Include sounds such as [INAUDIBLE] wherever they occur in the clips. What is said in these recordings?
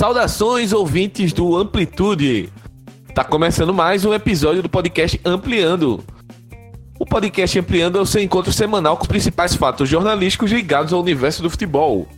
Saudações, ouvintes do Amplitude. Tá começando mais um episódio do podcast Ampliando. O podcast Ampliando é o seu encontro semanal com os principais fatos jornalísticos ligados ao universo do futebol.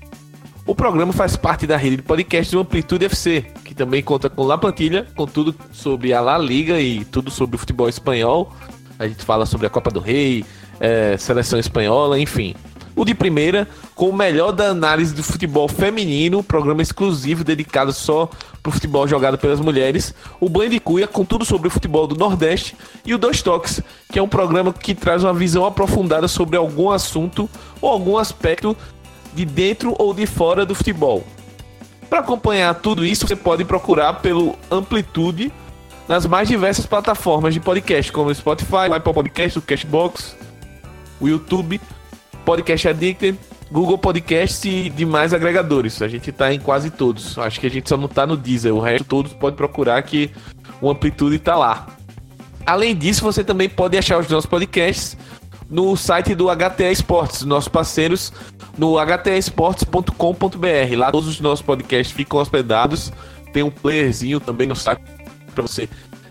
O programa faz parte da rede de podcast do Amplitude FC, que também conta com La Plantilha, com tudo sobre a La Liga e tudo sobre o futebol espanhol. A gente fala sobre a Copa do Rei, é, seleção espanhola, enfim o de primeira, com o melhor da análise do futebol feminino, programa exclusivo dedicado só para o futebol jogado pelas mulheres, o Banho de Cuia, com tudo sobre o futebol do Nordeste, e o Dois Toques, que é um programa que traz uma visão aprofundada sobre algum assunto ou algum aspecto de dentro ou de fora do futebol. Para acompanhar tudo isso, você pode procurar pelo Amplitude nas mais diversas plataformas de podcast, como o Spotify, o Apple Podcast, o Cashbox, o YouTube Podcast Addicted, Google Podcast e demais agregadores. A gente tá em quase todos. Acho que a gente só não tá no Deezer. O resto todos pode procurar que o Amplitude tá lá. Além disso, você também pode achar os nossos podcasts no site do HTA Esportes, nossos parceiros no htaesportes.com.br. Lá todos os nossos podcasts ficam hospedados. Tem um playerzinho também no site para você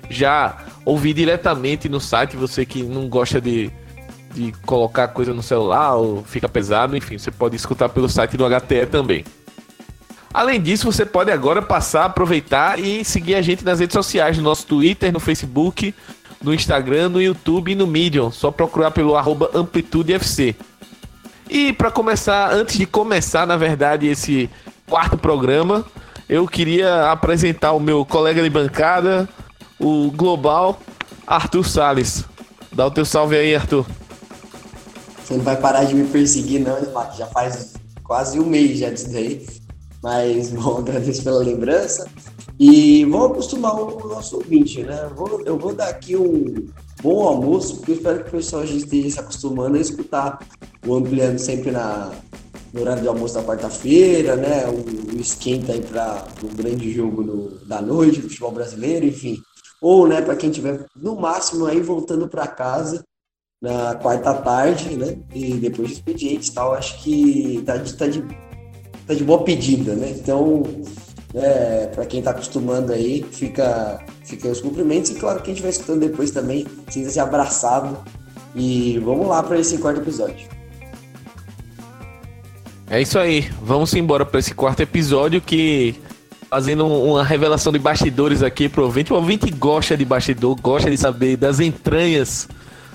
já ouvir diretamente no site. Você que não gosta de de colocar coisa no celular ou fica pesado, enfim, você pode escutar pelo site do HTE também. Além disso, você pode agora passar, aproveitar e seguir a gente nas redes sociais, no nosso Twitter, no Facebook, no Instagram, no YouTube e no Medium. Só procurar pelo arroba AmplitudeFC. E para começar, antes de começar, na verdade, esse quarto programa, eu queria apresentar o meu colega de bancada, o Global, Arthur Sales. Dá o teu salve aí, Arthur. Você não vai parar de me perseguir, não, Já faz quase um mês já disso daí. Mas, [LAUGHS] bom, agradeço pela lembrança. E vamos acostumar o nosso ouvinte, né? Eu vou, eu vou dar aqui um bom almoço, porque eu espero que o pessoal já esteja se acostumando a escutar o Ampliando sempre na, no horário de almoço da quarta-feira, né? O, o esquenta aí para o um grande jogo no, da noite, futebol brasileiro, enfim. Ou, né, para quem tiver no máximo aí voltando para casa na quarta tarde, né? E depois de expediente e tal, acho que tá de, tá de, tá de boa pedida, né? Então, é, para quem tá acostumando aí, fica, fica os cumprimentos e claro, quem estiver escutando depois também, sinta-se abraçado. E vamos lá para esse quarto episódio. É isso aí, vamos embora para esse quarto episódio que fazendo uma revelação de bastidores aqui pro ouvinte. O ouvinte gosta de bastidor, gosta de saber das entranhas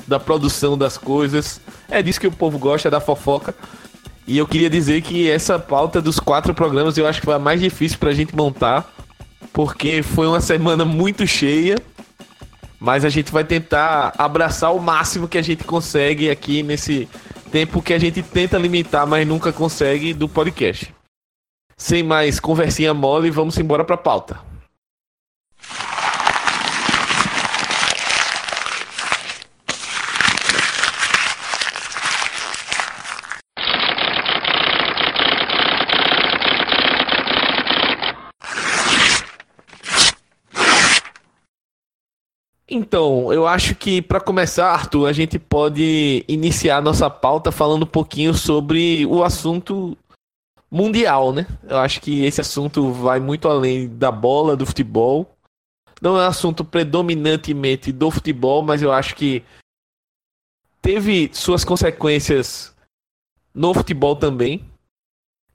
da produção das coisas. É disso que o povo gosta, da fofoca. E eu queria dizer que essa pauta dos quatro programas eu acho que foi a mais difícil pra gente montar, porque foi uma semana muito cheia. Mas a gente vai tentar abraçar o máximo que a gente consegue aqui nesse tempo que a gente tenta limitar, mas nunca consegue do podcast. Sem mais conversinha mole, vamos embora pra pauta. Então, eu acho que para começar, Arthur, a gente pode iniciar nossa pauta falando um pouquinho sobre o assunto mundial, né? Eu acho que esse assunto vai muito além da bola, do futebol. Não é um assunto predominantemente do futebol, mas eu acho que teve suas consequências no futebol também,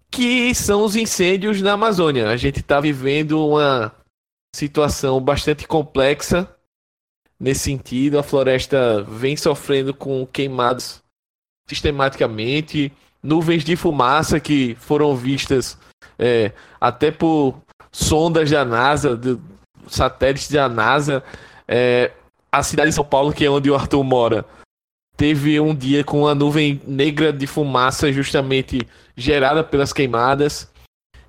que são os incêndios na Amazônia. A gente está vivendo uma situação bastante complexa nesse sentido. A floresta vem sofrendo com queimados sistematicamente, nuvens de fumaça que foram vistas é, até por sondas da NASA, do, satélites da NASA. É, a cidade de São Paulo, que é onde o Arthur mora, teve um dia com uma nuvem negra de fumaça justamente gerada pelas queimadas.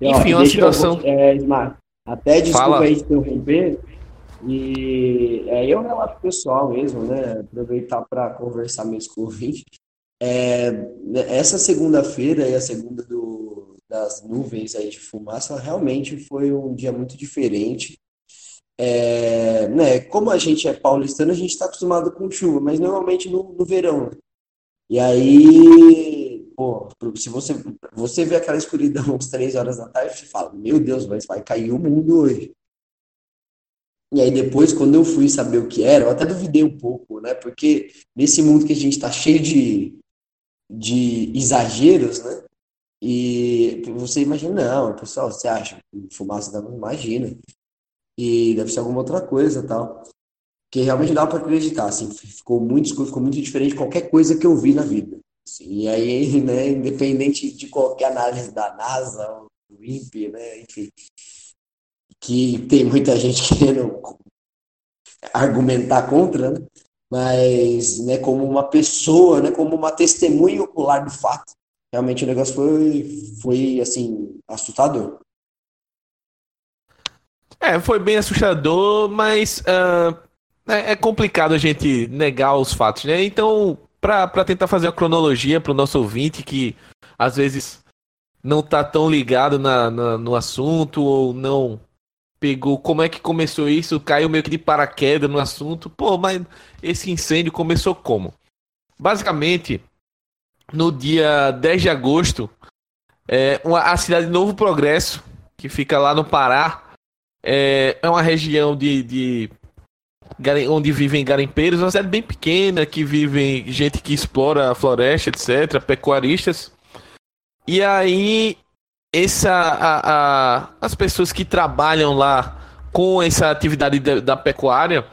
Enfim, uma situação. Eu, é, até desculpa Fala. aí interromper, e é um relato pessoal mesmo, né? Aproveitar para conversar mesmo com o ouvinte. É, essa segunda-feira e a segunda do, das nuvens aí de fumaça realmente foi um dia muito diferente. É, né, como a gente é paulistano, a gente está acostumado com chuva, mas normalmente no, no verão. Né? E aí pô, se você, você vê aquela escuridão [LAUGHS] às três horas da tarde, você fala, meu Deus, mas vai cair o mundo hoje. E aí depois, quando eu fui saber o que era, eu até duvidei um pouco, né? Porque nesse mundo que a gente está cheio de, de exageros, né? E você imagina, não, pessoal, você acha fumaça não imagina. E deve ser alguma outra coisa tal. Que realmente dá para acreditar, assim, ficou muito escuro, ficou muito diferente de qualquer coisa que eu vi na vida. Assim, e aí, né, independente de qualquer análise da NASA, do INPE, né, enfim, que tem muita gente [LAUGHS] querendo argumentar contra, né? mas né, como uma pessoa, né, como uma testemunha ocular do fato, realmente o negócio foi, foi assim, assustador. É, foi bem assustador, mas uh, é, complicado a gente negar os fatos, né? Então, para tentar fazer uma cronologia para o nosso ouvinte que às vezes não tá tão ligado na, na, no assunto ou não pegou como é que começou isso, caiu meio que de paraquedas no assunto. Pô, mas esse incêndio começou como? Basicamente, no dia 10 de agosto, é, uma, a cidade de Novo Progresso, que fica lá no Pará, é, é uma região de, de onde vivem garimpeiros, uma cidade bem pequena, que vivem gente que explora a floresta, etc., pecuaristas. E aí essa, a, a, as pessoas que trabalham lá com essa atividade da, da pecuária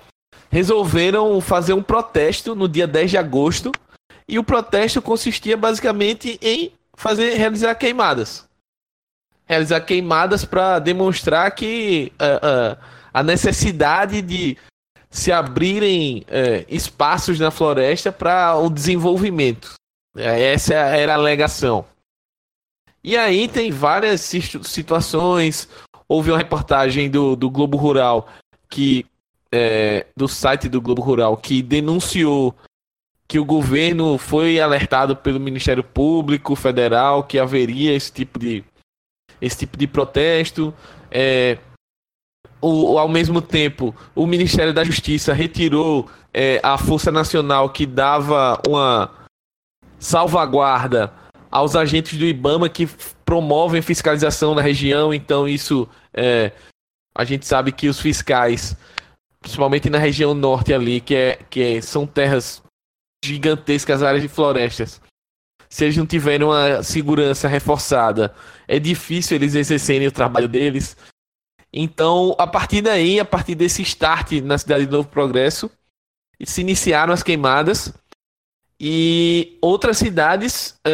resolveram fazer um protesto no dia 10 de agosto e o protesto consistia basicamente em fazer realizar queimadas. Realizar queimadas para demonstrar que uh, uh, a necessidade de se abrirem uh, espaços na floresta para o desenvolvimento. Essa era a alegação. E aí tem várias situações. Houve uma reportagem do, do Globo Rural que é, do site do Globo Rural que denunciou que o governo foi alertado pelo Ministério Público Federal que haveria esse tipo de esse tipo de protesto. É, o, ao mesmo tempo, o Ministério da Justiça retirou é, a Força Nacional que dava uma salvaguarda aos agentes do IBAMA que promovem fiscalização na região. Então, isso é, a gente sabe que os fiscais, principalmente na região norte ali, que, é, que é, são terras gigantescas, áreas de florestas, se eles não tiverem uma segurança reforçada, é difícil eles exercerem o trabalho deles. Então, a partir daí, a partir desse start na cidade de Novo Progresso, se iniciaram as queimadas e outras cidades é,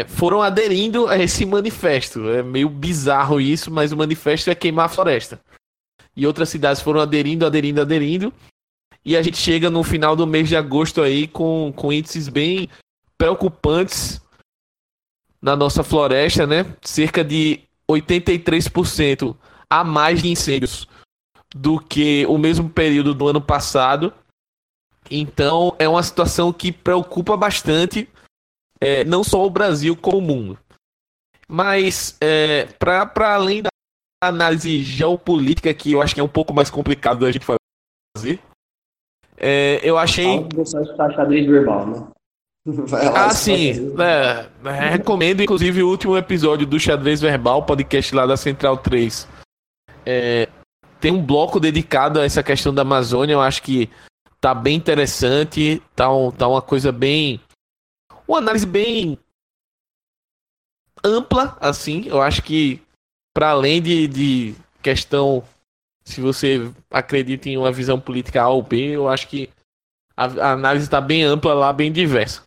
é, foram aderindo a esse manifesto. É meio bizarro isso, mas o manifesto é queimar a floresta. E outras cidades foram aderindo, aderindo, aderindo. E a gente chega no final do mês de agosto aí com, com índices bem preocupantes na nossa floresta, né? Cerca de 83% a mais de incêndios do que o mesmo período do ano passado. Então é uma situação que preocupa bastante, é, não só o Brasil, como o mundo. Mas, é, para além da análise geopolítica, que eu acho que é um pouco mais complicado da gente fazer, é, eu achei. Xadrez verbal, né? [LAUGHS] ah, sim. É, é, recomendo, inclusive, o último episódio do Xadrez Verbal, podcast lá da Central 3. É, tem um bloco dedicado a essa questão da Amazônia. Eu acho que tá bem interessante, tá, um, tá uma coisa bem. Uma análise bem ampla, assim. Eu acho que, para além de, de questão, se você acredita em uma visão política A ou B, eu acho que a, a análise está bem ampla lá, bem diversa.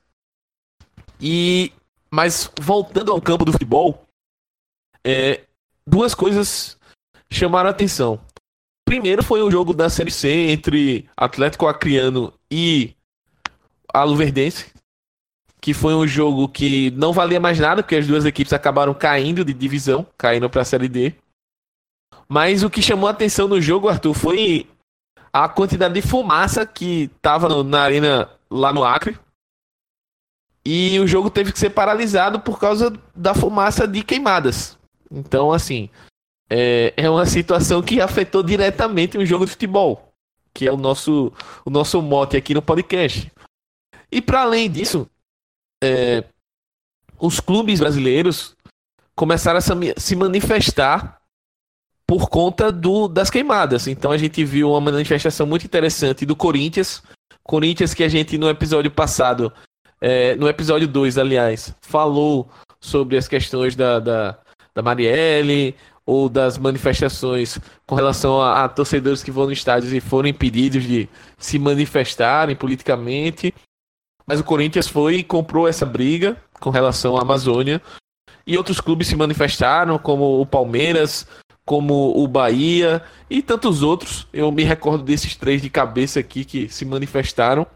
E, mas voltando ao campo do futebol, é, duas coisas chamaram a atenção. Primeiro foi o jogo da Série C entre Atlético Acreano e Aluverdense, que foi um jogo que não valia mais nada, porque as duas equipes acabaram caindo de divisão, caindo para a Série D. Mas o que chamou a atenção no jogo, Arthur, foi a quantidade de fumaça que estava na arena lá no Acre. E o jogo teve que ser paralisado por causa da fumaça de queimadas. Então, assim, é, é uma situação que afetou diretamente um jogo de futebol, que é o nosso, o nosso mote aqui no podcast. E para além disso, é, os clubes brasileiros começaram a se manifestar por conta do, das queimadas. Então a gente viu uma manifestação muito interessante do Corinthians. Corinthians que a gente no episódio passado, é, no episódio 2, aliás, falou sobre as questões da, da, da Marielle ou das manifestações com relação a, a torcedores que vão no estádio e foram impedidos de se manifestarem politicamente. Mas o Corinthians foi e comprou essa briga com relação à Amazônia. E outros clubes se manifestaram, como o Palmeiras, como o Bahia e tantos outros. Eu me recordo desses três de cabeça aqui que se manifestaram.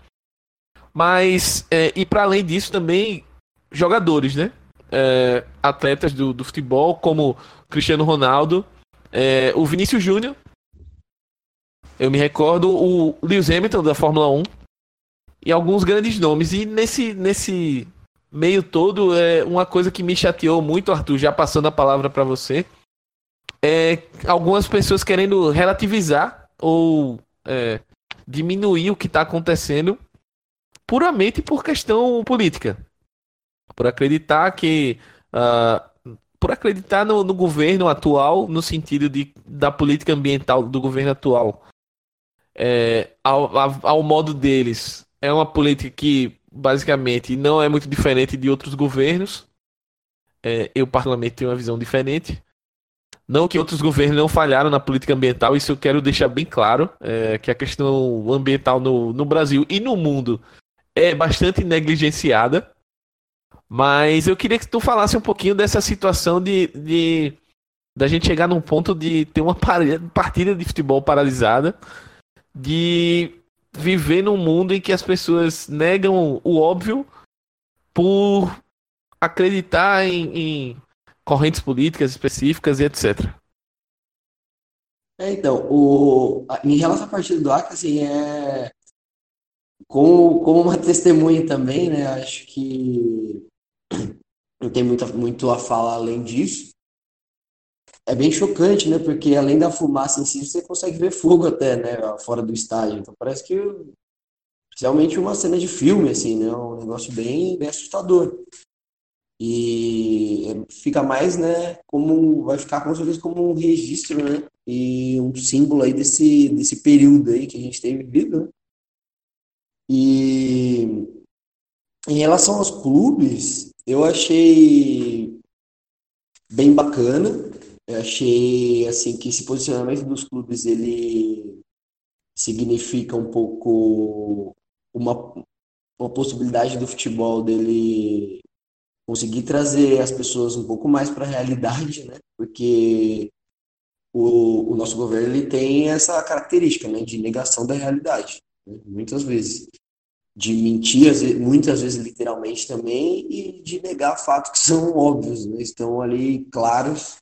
Mas, é, e para além disso, também jogadores, né? É, atletas do, do, futebol, como Cristiano Ronaldo, é, o Vinícius Júnior. Eu me recordo o Lewis Hamilton da Fórmula 1 e alguns grandes nomes. E nesse, nesse meio todo, é uma coisa que me chateou muito, Arthur, já passando a palavra para você, é algumas pessoas querendo relativizar ou é, diminuir o que está acontecendo puramente por questão política. Por acreditar que. Uh, por acreditar no, no, governo atual, no sentido de, da política ambiental do governo atual, é, ao, ao, ao modo deles, é uma política que basicamente não é muito diferente de outros governos. É, eu, particularmente, tenho uma visão diferente. Não que outros governos não falharam na política ambiental, isso eu quero deixar bem claro, é, que a questão ambiental no, no Brasil e no mundo é bastante negligenciada. Mas eu queria que tu falasse um pouquinho dessa situação de, de da gente chegar num ponto de ter uma partida de futebol paralisada, de viver num mundo em que as pessoas negam o óbvio por acreditar em, em correntes políticas específicas e etc. É, então, o, em relação à partida do Acre, assim, é, como, como uma testemunha também, né, acho que não tem muito, muito a falar além disso, é bem chocante, né? Porque além da fumaça em si, você consegue ver fogo até, né? Fora do estádio. Então parece que realmente uma cena de filme, assim, né? Um negócio bem, bem assustador. E fica mais, né? Como vai ficar com certeza como um registro, né? E um símbolo aí desse, desse período aí que a gente tem vivido, né? E em relação aos clubes, eu achei bem bacana eu achei assim que esse posicionamento dos clubes ele significa um pouco uma, uma possibilidade do futebol dele conseguir trazer as pessoas um pouco mais para a realidade, né? Porque o, o nosso governo ele tem essa característica, né, de negação da realidade, né? muitas vezes, de mentir muitas vezes literalmente também e de negar fatos que são óbvios, né? estão ali claros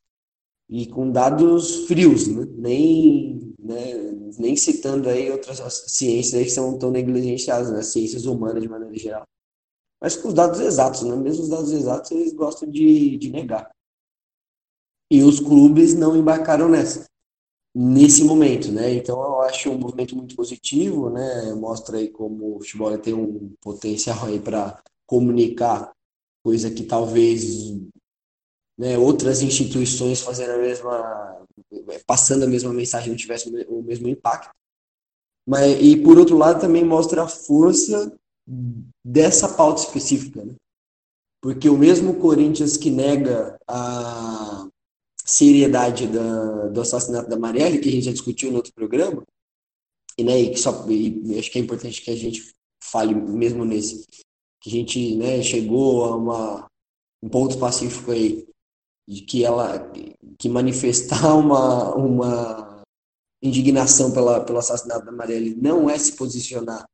e com dados frios, né? nem, né? nem citando aí outras ciências aí que são tão negligenciadas, né? ciências humanas de maneira geral. Mas com os dados exatos, né? mesmo os dados exatos eles gostam de, de negar. E os clubes não embarcaram nessa, nesse momento, né? Então eu acho um movimento muito positivo, né? Mostra aí como o futebol tem um potencial aí para comunicar, coisa que talvez né, outras instituições fazendo a mesma, passando a mesma mensagem não tivesse o mesmo impacto. Mas, e por outro lado também mostra a força dessa pauta específica, né? Porque o mesmo Corinthians que nega a seriedade da, do assassinato da Marielle, que a gente já discutiu no outro programa, e, né, e só, e acho que é importante que a gente fale mesmo nesse, que a gente né, chegou a uma, um ponto pacífico aí de que ela que manifestar [LAUGHS] uma, uma indignação pela, pelo assassinato da Marielle não é se posicionar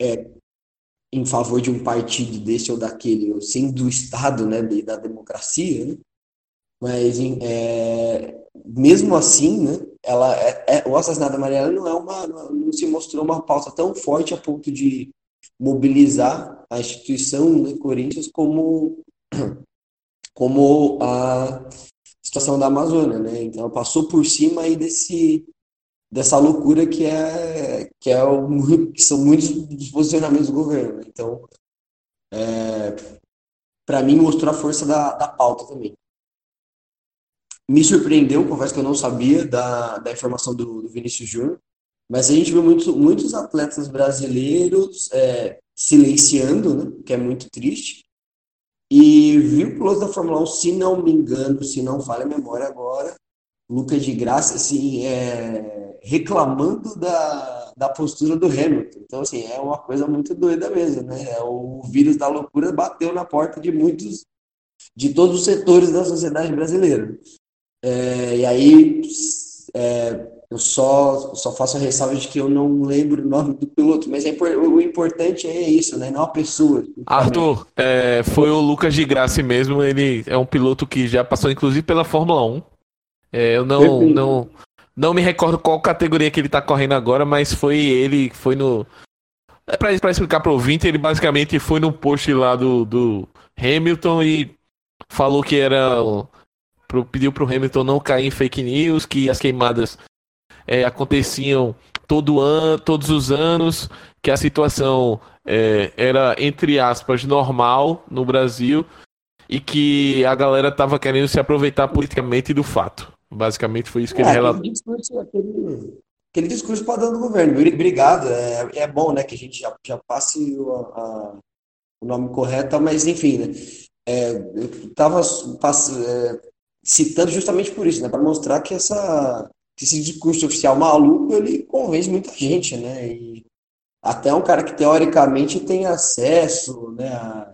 é, em favor de um partido desse ou daquele, ou sim do Estado, né, da democracia, né? Mas é, mesmo assim, né, ela é, é, o assassinato da Marielle não é uma não se mostrou uma pauta tão forte a ponto de mobilizar a instituição né, Corinthians como [CLEARS THROAT] como a situação da Amazônia, né? Então passou por cima aí desse dessa loucura que é que é o, [LAUGHS] que são muitos dos posicionamentos do governo. Né? Então, é, para mim mostrou a força da, da pauta também. Me surpreendeu, confesso que eu não sabia da, da informação do, do Vinícius Júnior, mas a gente viu muito, muitos atletas brasileiros é, silenciando, né, que é muito triste, e viu o piloto da Fórmula 1, se não me engano, se não falha a memória agora, Lucas de Graça, assim, é, reclamando da, da postura do Hamilton. Então, assim, é uma coisa muito doida mesmo, né? É, o vírus da loucura bateu na porta de muitos, de todos os setores da sociedade brasileira. É, e aí, é, eu só, só faço a ressalva de que eu não lembro o nome do piloto, mas é, o importante é isso, né? Não a pessoa. Arthur, é, foi o Lucas de Graça mesmo. Ele é um piloto que já passou, inclusive, pela Fórmula 1. É, eu não, não, não me recordo qual categoria que ele tá correndo agora, mas foi ele, foi no. É pra, pra explicar pro ouvinte, ele basicamente foi no post lá do, do Hamilton e falou que era. Pro, pediu pro Hamilton não cair em fake news, que as queimadas é, aconteciam todo ano, todos os anos, que a situação é, era, entre aspas, normal no Brasil e que a galera estava querendo se aproveitar politicamente do fato. Basicamente foi isso que é, ele relatou. Aquele discurso, aquele, aquele discurso padrão do governo. Obrigado, é, é bom né, que a gente já, já passe o, a, o nome correto, mas enfim, né, é, eu estava citando justamente por isso, né, para mostrar que essa esse discurso oficial maluco, ele convence muita gente, né? E até um cara que teoricamente tem acesso né, a,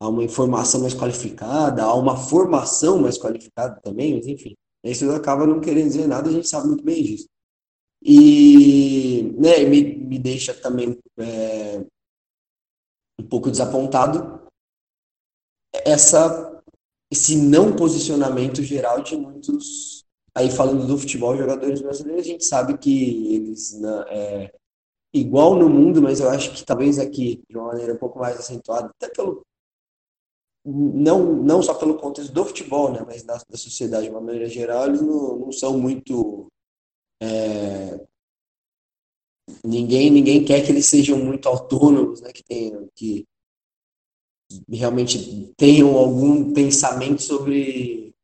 a uma informação mais qualificada, a uma formação mais qualificada também, mas enfim, isso acaba não querendo dizer nada, a gente sabe muito bem disso. E né, me, me deixa também é, um pouco desapontado essa, esse não posicionamento geral de muitos Aí falando do futebol, jogadores brasileiros, a gente sabe que eles, né, é, igual no mundo, mas eu acho que talvez aqui, de uma maneira um pouco mais acentuada, até pelo. Não, não só pelo contexto do futebol, né, mas da, da sociedade de uma maneira geral, eles não, não são muito. É, ninguém, ninguém quer que eles sejam muito autônomos, né, que, tenham, que realmente tenham algum pensamento sobre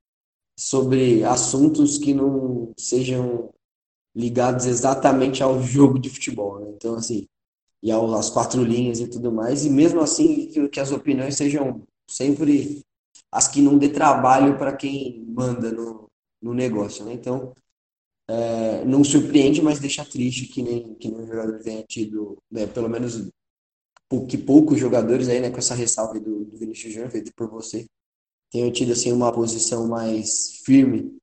sobre assuntos que não sejam ligados exatamente ao jogo de futebol, né? Então, assim, e às quatro linhas e tudo mais, e mesmo assim que, que as opiniões sejam sempre as que não dê trabalho para quem manda no, no negócio, né? Então, é, não surpreende, mas deixa triste que nem, que nem o jogador tenha tido, né, pelo menos que poucos jogadores aí, né, com essa ressalva do, do Vinicius Júnior, feito por você, tenho tido assim uma posição mais firme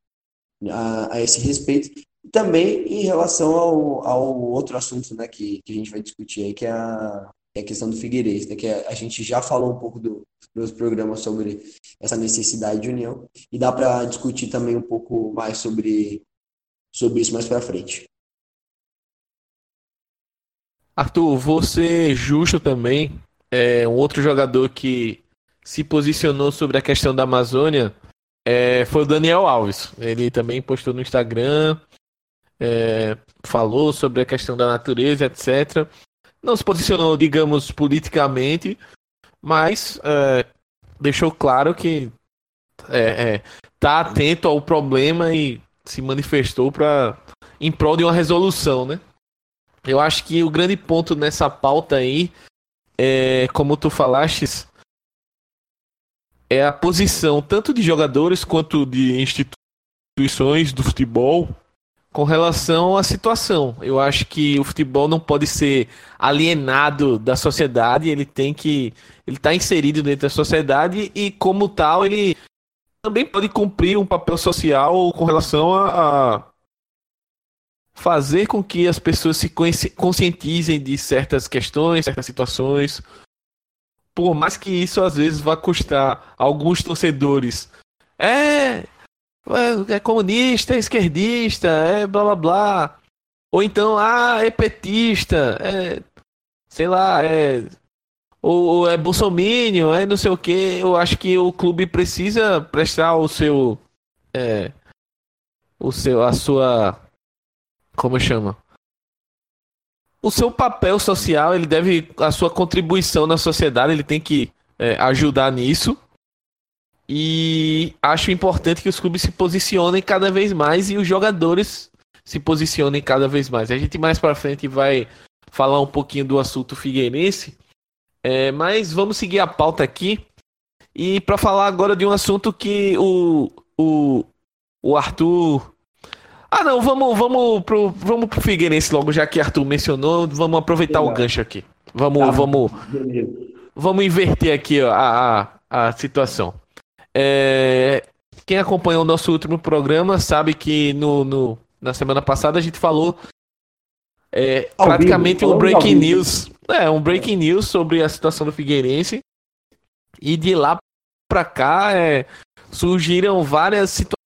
a, a esse respeito. E também em relação ao, ao outro assunto né, que, que a gente vai discutir aí, que é a, é a questão do Figueirense, né, que a, a gente já falou um pouco do, dos programas sobre essa necessidade de união, e dá para discutir também um pouco mais sobre, sobre isso mais para frente. Arthur, você justo também, é um outro jogador que se posicionou sobre a questão da Amazônia é, foi o Daniel Alves. Ele também postou no Instagram, é, falou sobre a questão da natureza, etc. Não se posicionou, digamos, politicamente, mas é, deixou claro que é, é, tá atento ao problema e se manifestou para em prol de uma resolução, né? Eu acho que o grande ponto nessa pauta aí é, como tu falaste, é a posição tanto de jogadores quanto de instituições do futebol com relação à situação. Eu acho que o futebol não pode ser alienado da sociedade, ele tem que ele está inserido dentro da sociedade e como tal ele também pode cumprir um papel social com relação a, a fazer com que as pessoas se conscientizem de certas questões, certas situações, por mais que isso às vezes vá custar alguns torcedores. É, é, é comunista, é esquerdista, é blá blá blá. Ou então, ah, é petista, é. Sei lá, é. Ou, ou é bolsominion, é não sei o que. Eu acho que o clube precisa prestar o seu. É. O seu. A sua. Como chama? o seu papel social, ele deve a sua contribuição na sociedade, ele tem que é, ajudar nisso. E acho importante que os clubes se posicionem cada vez mais e os jogadores se posicionem cada vez mais. A gente mais para frente vai falar um pouquinho do assunto Figueirense, é, mas vamos seguir a pauta aqui e para falar agora de um assunto que o, o, o Arthur. Ah, não, vamos, vamos, pro, vamos pro Figueirense logo, já que Arthur mencionou, vamos aproveitar Legal. o gancho aqui. Vamos, tá, vamos, vamos inverter aqui ó, a, a, a situação. É, quem acompanhou o nosso último programa sabe que no, no na semana passada a gente falou é, praticamente um breaking news. É, um breaking news sobre a situação do Figueirense. E de lá pra cá é, surgiram várias situações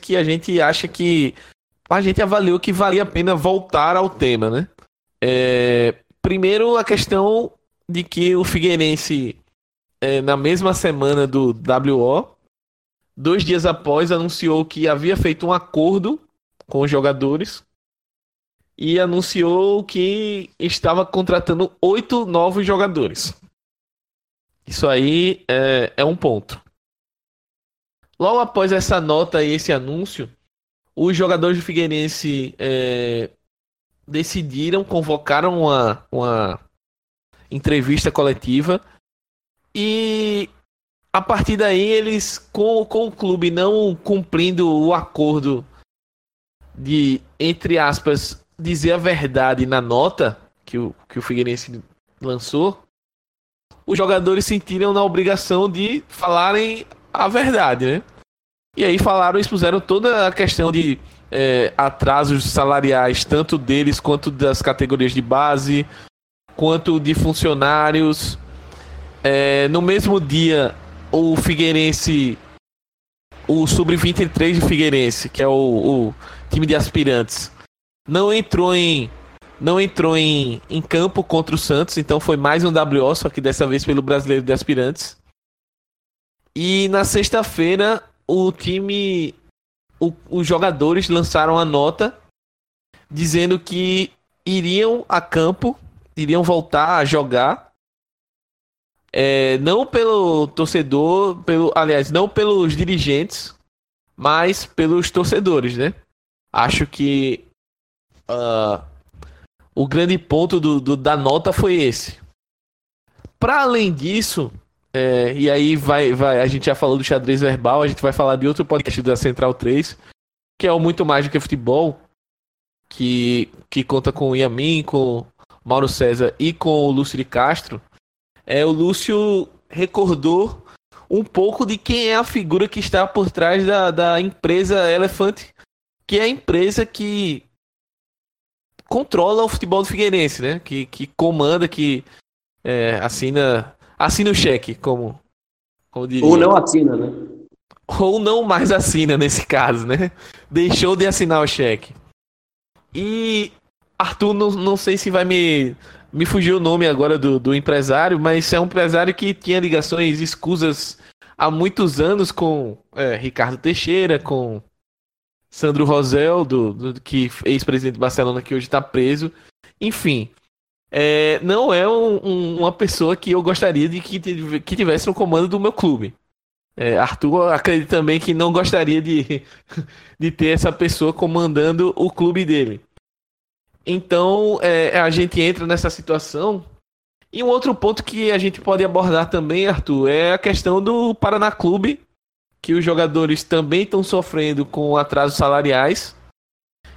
que a gente acha que a gente avaliou que valia a pena voltar ao tema, né? É, primeiro a questão de que o Figueirense é, na mesma semana do WO, dois dias após, anunciou que havia feito um acordo com os jogadores e anunciou que estava contratando oito novos jogadores. Isso aí é, é um ponto. Logo após essa nota e esse anúncio, os jogadores do Figueirense é, decidiram, convocaram uma, uma entrevista coletiva e a partir daí eles, com, com o clube não cumprindo o acordo de, entre aspas, dizer a verdade na nota que o, que o Figueirense lançou, os jogadores sentiram na obrigação de falarem a verdade, né? E aí falaram, expuseram toda a questão de é, atrasos salariais, tanto deles quanto das categorias de base, quanto de funcionários, é, no mesmo dia, o Figueirense, o Sub-23 de Figueirense, que é o, o, time de aspirantes, não entrou em não entrou em, em campo contra o Santos, então foi mais um WO, só que dessa vez pelo Brasileiro de Aspirantes. E na sexta-feira, o time, o, os jogadores lançaram a nota dizendo que iriam a campo, iriam voltar a jogar é, não pelo torcedor, pelo, aliás, não pelos dirigentes, mas pelos torcedores, né? Acho que uh, o grande ponto do, do, da nota foi esse. Para além disso, é, e aí vai, vai, a gente já falou do xadrez verbal, a gente vai falar de outro podcast da Central 3, que é o Muito Mais do que Futebol, que, que conta com o Yamin, com Mauro César e com o Lúcio de Castro é, o Lúcio recordou um pouco de quem é a figura que está por trás da, da empresa Elefante, que é a empresa que controla o futebol do Figueirense, né? Que, que comanda, que é, assina assina o cheque, como, como diria. Ou não assina, né? Ou não mais assina nesse caso, né? Deixou de assinar o cheque. E Arthur, não, não sei se vai me me fugiu o nome agora do, do empresário, mas é um empresário que tinha ligações escusas há muitos anos com é, Ricardo Teixeira, com Sandro Rosel, do, do que ex-presidente de Barcelona, que hoje está preso. Enfim, é, não é um, um, uma pessoa que eu gostaria de que, que tivesse no comando do meu clube. É, Arthur acredita também que não gostaria de, [LAUGHS] de ter essa pessoa comandando o clube dele. Então é, a gente entra nessa situação. E um outro ponto que a gente pode abordar também, Arthur, é a questão do Paraná Clube, que os jogadores também estão sofrendo com atrasos salariais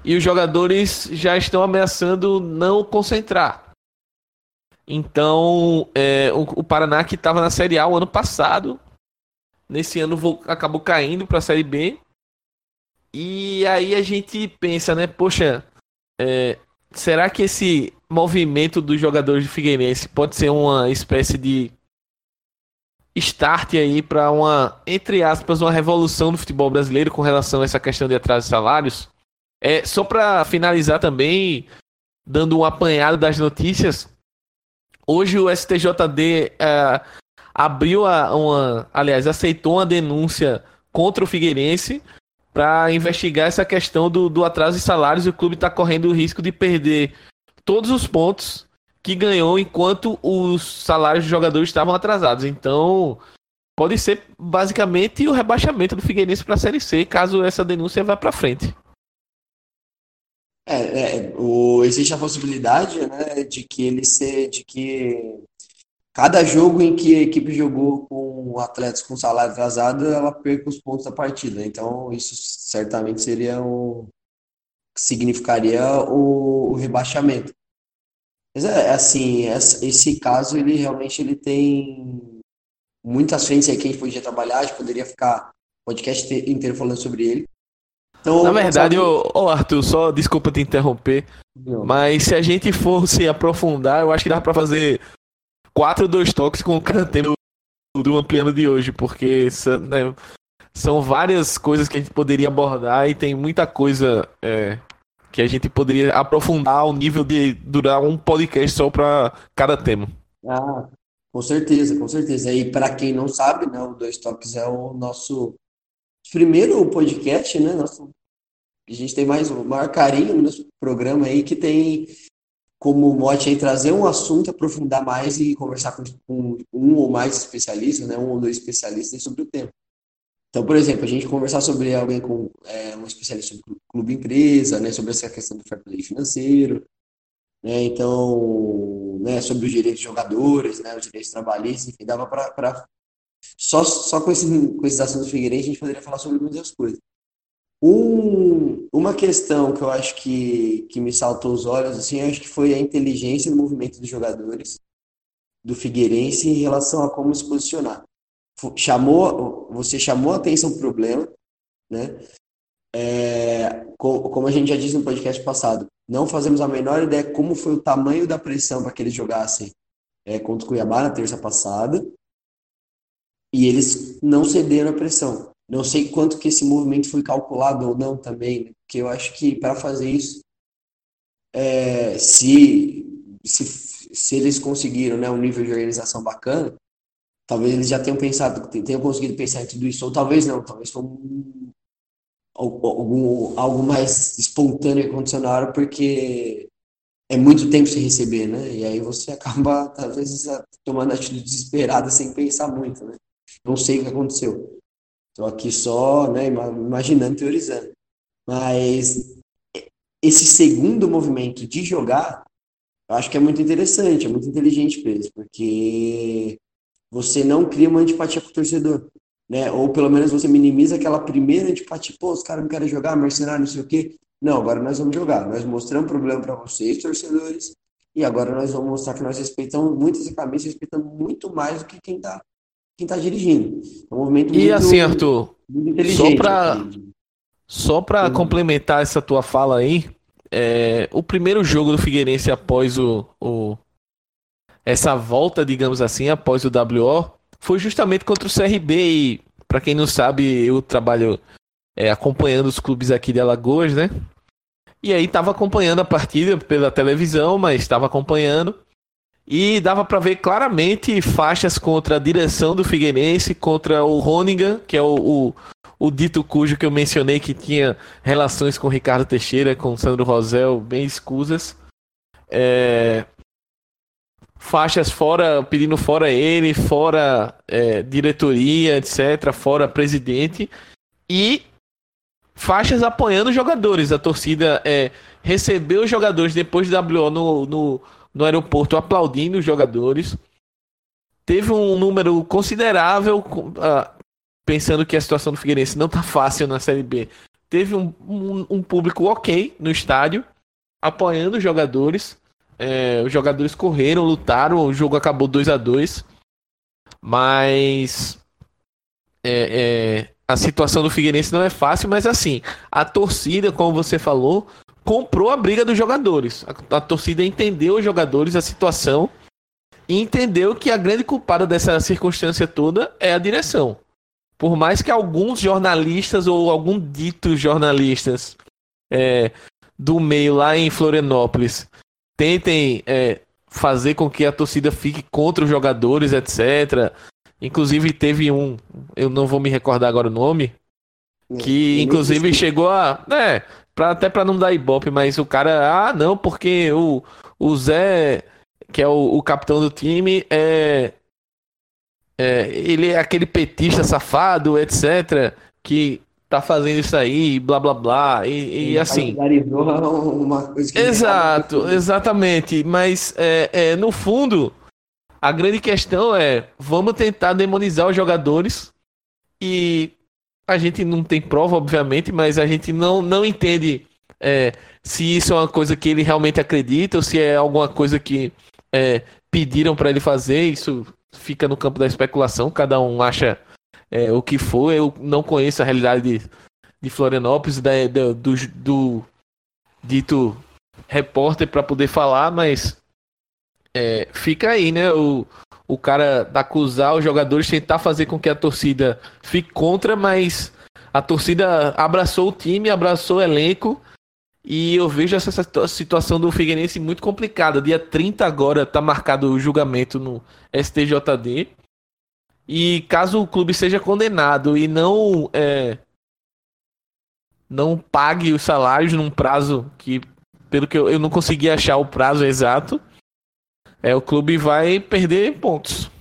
e os jogadores já estão ameaçando não concentrar. Então, é, o, o, Paraná que estava na Série A o ano passado, nesse ano acabou caindo para a Série B. E aí a gente pensa, né? Poxa, é, será que esse movimento dos jogadores de Figueirense pode ser uma espécie de start aí para uma, entre aspas, uma revolução do futebol brasileiro com relação a essa questão de atraso de salários? É, só para finalizar também, dando um apanhado das notícias, hoje o STJD é, abriu a, uma, aliás, aceitou uma denúncia contra o Figueirense para investigar essa questão do, do atraso de salários e o clube está correndo o risco de perder todos os pontos que ganhou enquanto os salários dos jogadores estavam atrasados. Então, pode ser basicamente o rebaixamento do Figueirense para a Série C, caso essa denúncia vá para frente. É, é, o, existe a possibilidade né, de que ele se, de que cada jogo em que a equipe jogou com atletas com salário atrasado, ela perca os pontos da partida. Então, isso certamente seria o significaria o, o rebaixamento. Mas é, é assim, esse caso ele realmente ele tem muitas frentes aí que a gente podia trabalhar, a gente poderia ficar podcast inteiro falando sobre ele. Então, Na verdade, ô, ô, Arthur, só desculpa te interromper, Não. mas se a gente fosse aprofundar, eu acho que dá para fazer quatro dois toques com o canteiro do ampliando de hoje, porque né, são várias coisas que a gente poderia abordar e tem muita coisa é, que a gente poderia aprofundar ao nível de durar um podcast só para cada tema. Ah, com certeza, com certeza. E para quem não sabe, né, o Dois Toques é o nosso primeiro podcast, né? Nosso, a gente tem mais o maior carinho nosso programa aí, que tem como mote aí trazer um assunto, aprofundar mais e conversar com, com um ou mais especialistas, né? Um ou dois especialistas sobre o tema. Então, por exemplo, a gente conversar sobre alguém com é, um especialista sobre clube empresa, né, sobre essa questão do fair play financeiro, né, então, né, sobre os direitos de jogadores, né, os direitos trabalhistas, enfim, dava para só, só com, esse, com esses assuntos do Figueirense a gente poderia falar sobre muitas coisas. Um, uma questão que eu acho que, que me saltou os olhos, assim, acho que foi a inteligência no movimento dos jogadores do Figueirense em relação a como se posicionar chamou, você chamou a atenção o problema, né? É, como a gente já disse no podcast passado, não fazemos a menor ideia como foi o tamanho da pressão para que eles jogassem é, contra o Cuiabá na terça passada. E eles não cederam a pressão. Não sei quanto que esse movimento foi calculado ou não também, né? porque eu acho que para fazer isso, é, se, se, se eles conseguiram né, um nível de organização bacana, Talvez eles já tenham pensado, tenham conseguido pensar em tudo isso, ou talvez não, talvez foi um, algum, algo mais espontâneo aconteceu na hora, porque é muito tempo sem receber, né? E aí você [LAUGHS] acaba, vezes, tomando atitude desesperada sem pensar muito, né? Não sei o que aconteceu. Estou aqui só, né, imaginando, teorizando. Mas esse segundo movimento de jogar, eu acho que é muito interessante, é muito inteligente para eles, porque você não cria uma antipatia com o torcedor. Né? Ou pelo menos você minimiza aquela primeira antipatia, pô, os caras não querem jogar, mercenário, não sei o quê. Não, agora nós vamos jogar. Nós mostramos problema para vocês, torcedores, e agora nós vamos mostrar que nós respeitamos muito essa cabeça, respeitamos muito mais do que quem está quem tá dirigindo. É um movimento e muito, assim, Arthur, só para só para complementar essa tua fala aí, é, o primeiro jogo do Figueirense após o, o, essa volta, digamos assim, após o WO, foi justamente contra o CRB. E, para quem não sabe, eu trabalho é, acompanhando os clubes aqui de Alagoas, né? E aí estava acompanhando a partida pela televisão, mas estava acompanhando. E dava para ver claramente faixas contra a direção do Figueirense, contra o Roningan, que é o, o, o, dito cujo que eu mencionei que tinha relações com Ricardo Teixeira, com Sandro Rosel, bem escusas. É, faixas fora, pedindo fora ele, fora é, diretoria, etc., fora presidente, e faixas apoiando os jogadores. A torcida é, recebeu os jogadores depois do WO no, no, no aeroporto aplaudindo os jogadores. Teve um número considerável, uh, pensando que a situação do Figueirense não está fácil na Série B. Teve um, um, um público ok no estádio, apoiando os jogadores. É, os jogadores correram, lutaram, o jogo acabou 2 a 2 Mas é, é, a situação do Figueirense não é fácil, mas assim, a torcida, como você falou, comprou a briga dos jogadores. A, a torcida entendeu os jogadores, a situação, e entendeu que a grande culpada dessa circunstância toda é a direção. Por mais que alguns jornalistas ou algum dito jornalistas é, do meio lá em Florianópolis tentem é, fazer com que a torcida fique contra os jogadores, etc. Inclusive teve um, eu não vou me recordar agora o nome, que inclusive chegou a, né, pra, até para não dar ibope, mas o cara, ah, não, porque o, o Zé que é o, o capitão do time, é, é, ele é aquele petista safado, etc., que tá fazendo isso aí, blá blá blá, e, e assim. [LAUGHS] Uma coisa que Exato, exatamente. Mas é, é, no fundo, a grande questão é: vamos tentar demonizar os jogadores e a gente não tem prova, obviamente, mas a gente não, não entende é, se isso é uma coisa que ele realmente acredita ou se é alguma coisa que é, pediram para ele fazer. Isso fica no campo da especulação, cada um acha é, o que for. Eu não conheço a realidade de, de Florianópolis, da, do, do, do dito repórter para poder falar, mas é, fica aí, né? O, o cara acusar os jogadores, tentar fazer com que a torcida fique contra, mas a torcida abraçou o time, abraçou o elenco. E eu vejo essa situação do Figueirense muito complicada. Dia 30 agora está marcado o julgamento no STJD. E caso o clube seja condenado e não é, não pague os salários num prazo que, pelo que eu, eu não consegui achar o prazo exato, é, o clube vai perder pontos.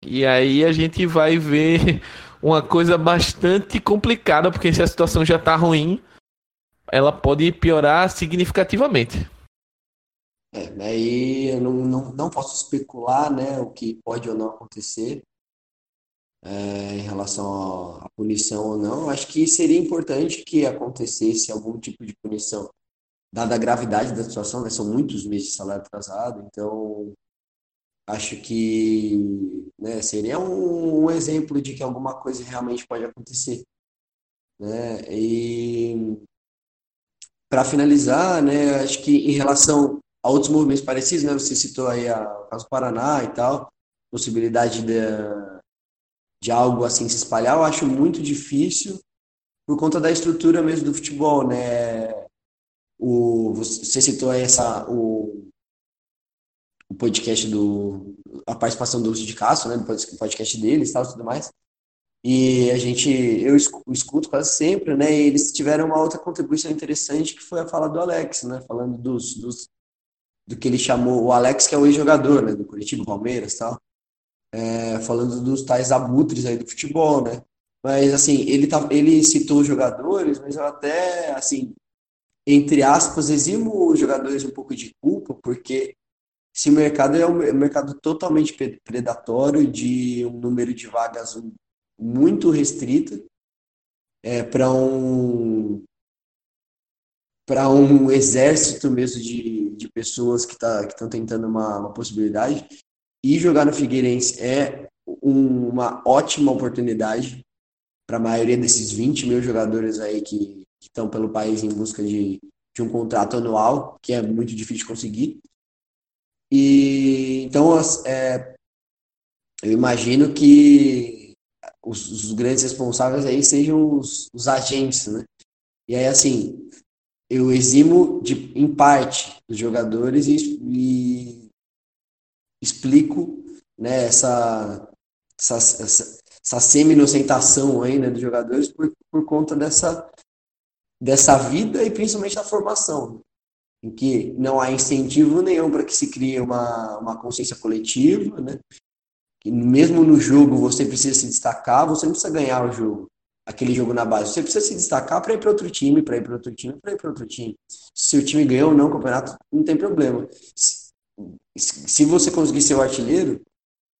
E aí a gente vai ver uma coisa bastante complicada, porque se a situação já está ruim, ela pode piorar significativamente. É, daí eu não, não, não posso especular né, o que pode ou não acontecer é, em relação à punição ou não. Acho que seria importante que acontecesse algum tipo de punição, dada a gravidade da situação, né? são muitos meses de salário atrasado, então acho que né, seria um, um, exemplo de que alguma coisa realmente pode acontecer. Né? E para finalizar, né, acho que em relação a outros movimentos parecidos, né, você citou aí a, o caso do Paraná e tal, possibilidade de, de algo assim se espalhar, eu acho muito difícil por conta da estrutura mesmo do futebol, né? O, você citou aí essa, o, o podcast do a participação do Lúcio de Castro, né, do podcast deles e tal, tudo mais. E a gente, eu escuto quase sempre, né, e eles tiveram uma outra contribuição interessante que foi a fala do Alex, né, falando dos, dos do que ele chamou, o Alex que é o ex-jogador, né, do Curitiba, Palmeiras, tal, é, falando dos tais abutres aí do futebol, né, mas assim, ele, tá, ele citou jogadores, mas eu até, assim, entre aspas, eximo os jogadores um pouco de culpa, porque esse mercado é um mercado totalmente predatório, de um número de vagas muito restrito, é, para um para um exército mesmo de, de pessoas que tá, estão tentando uma, uma possibilidade. E jogar no Figueirense é um, uma ótima oportunidade para a maioria desses 20 mil jogadores aí que, estão pelo país em busca de, de um contrato anual, que é muito difícil de conseguir. E então é, eu imagino que os, os, grandes responsáveis aí sejam os, os agentes, né? E aí assim, eu eximo de, em parte dos jogadores e, e explico né, essa, essa, essa, essa semi-inocentação aí, né, dos jogadores por, por conta dessa, dessa vida e principalmente da formação em que não há incentivo nenhum para que se crie uma, uma consciência coletiva, né? Que mesmo no jogo você precisa se destacar, você não precisa ganhar o jogo, aquele jogo na base. Você precisa se destacar para ir para outro time, para ir para outro time, para ir para outro time. Se o time ganhou ou não o campeonato, não tem problema. Se, se você conseguir ser o artilheiro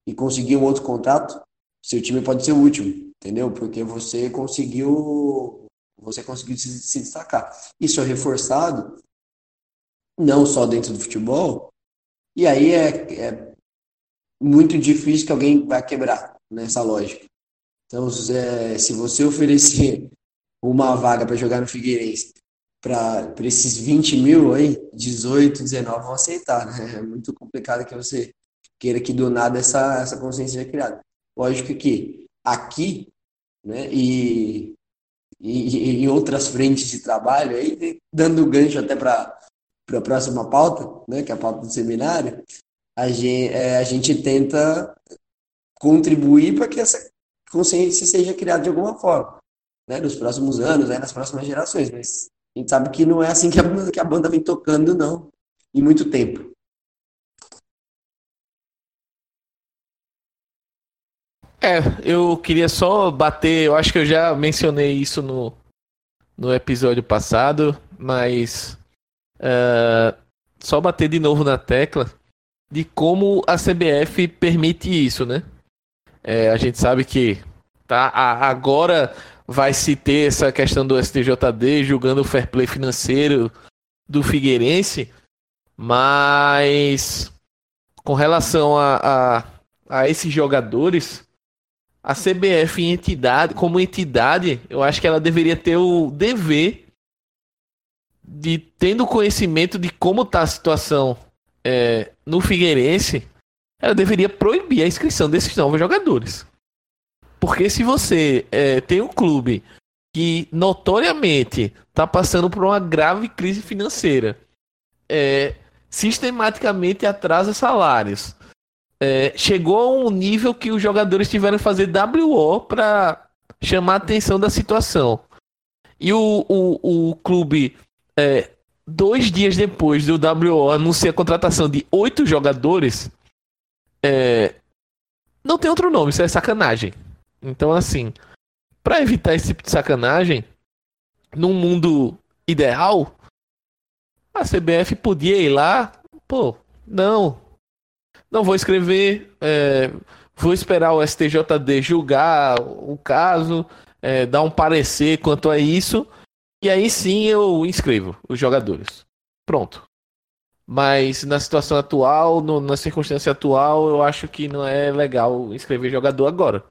e conseguir um outro contrato, seu time pode ser o último, entendeu? Porque você conseguiu você conseguiu se, se destacar. Isso é reforçado não só dentro do futebol, e aí é, é muito difícil que alguém vai quebrar nessa lógica. Então, é, se você oferecer uma vaga para jogar no Figueirense para esses 20 mil aí, 18, 19 vão aceitar, né? É muito complicado que você queira que do nada essa, essa consciência seja criada. Lógico que aqui, né, e, e, e em outras frentes de trabalho, aí, dando gancho até para para a próxima pauta, né, que é a pauta do seminário, a gente, é, a gente tenta contribuir para que essa consciência seja criada de alguma forma, né, nos próximos anos, né, nas próximas gerações, mas a gente sabe que não é assim que a, banda, que a banda vem tocando, não, em muito tempo. É, eu queria só bater, eu acho que eu já mencionei isso no, no episódio passado, mas uh, só bater de novo na tecla de como a CBF permite isso, né? É, a gente sabe que tá, agora vai se ter essa questão do STJD julgando o fair play financeiro do Figueirense, mas com relação a, a, a esses jogadores, a CBF entidade, como entidade, eu acho que ela deveria ter o dever de tendo conhecimento de como está a situação é, no Figueirense, ela deveria proibir a inscrição desses novos jogadores. Porque se você é, tem um clube que notoriamente está passando por uma grave crise financeira, é, sistematicamente atrasa salários, é, chegou a um nível que os jogadores tiveram que fazer WO para chamar a atenção da situação. E o, o, o clube, é, dois dias depois do WO anuncia a contratação de oito jogadores, é, não tem outro nome, isso é sacanagem. Então, assim, para evitar esse tipo de sacanagem, num mundo ideal, a CBF podia ir lá, pô, não, não vou escrever, é, vou esperar o STJD julgar o caso, é, dar um parecer quanto a isso, e aí sim eu inscrevo os jogadores. Pronto. Mas na situação atual, no, na circunstância atual, eu acho que não é legal inscrever jogador agora.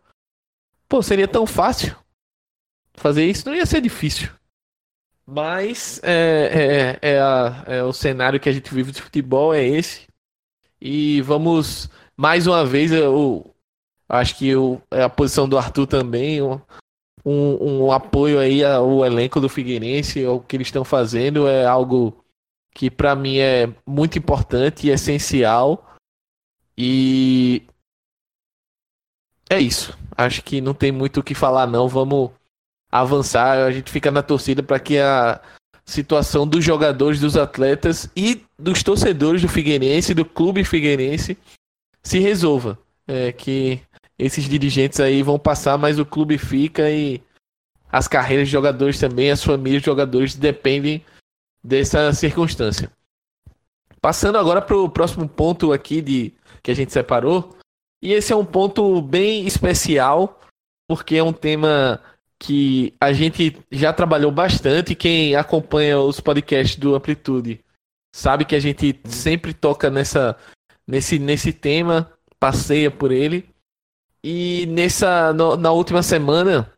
Pô, seria tão fácil fazer isso, não ia ser difícil. Mas é, é, é, a, é o cenário que a gente vive de futebol, é esse. E vamos, mais uma vez, eu acho que eu, é a posição do Arthur também, um, um, apoio aí ao elenco do Figueirense, o que eles estão fazendo é algo que para mim é muito importante e essencial. E é isso. Acho que não tem muito o que falar não. Vamos avançar. A gente fica na torcida para que a situação dos jogadores, dos atletas e dos torcedores do Figueirense, do clube Figueirense, se resolva. É, que esses dirigentes aí vão passar, mas o clube fica e as carreiras de jogadores também, as famílias de jogadores dependem dessa circunstância. Passando agora para o próximo ponto aqui de que a gente separou, e esse é um ponto bem especial, porque é um tema que a gente já trabalhou bastante. Quem acompanha os podcasts do Amplitude sabe que a gente sempre toca nessa, nesse, nesse tema, passeia por ele. E nessa, no, na última semana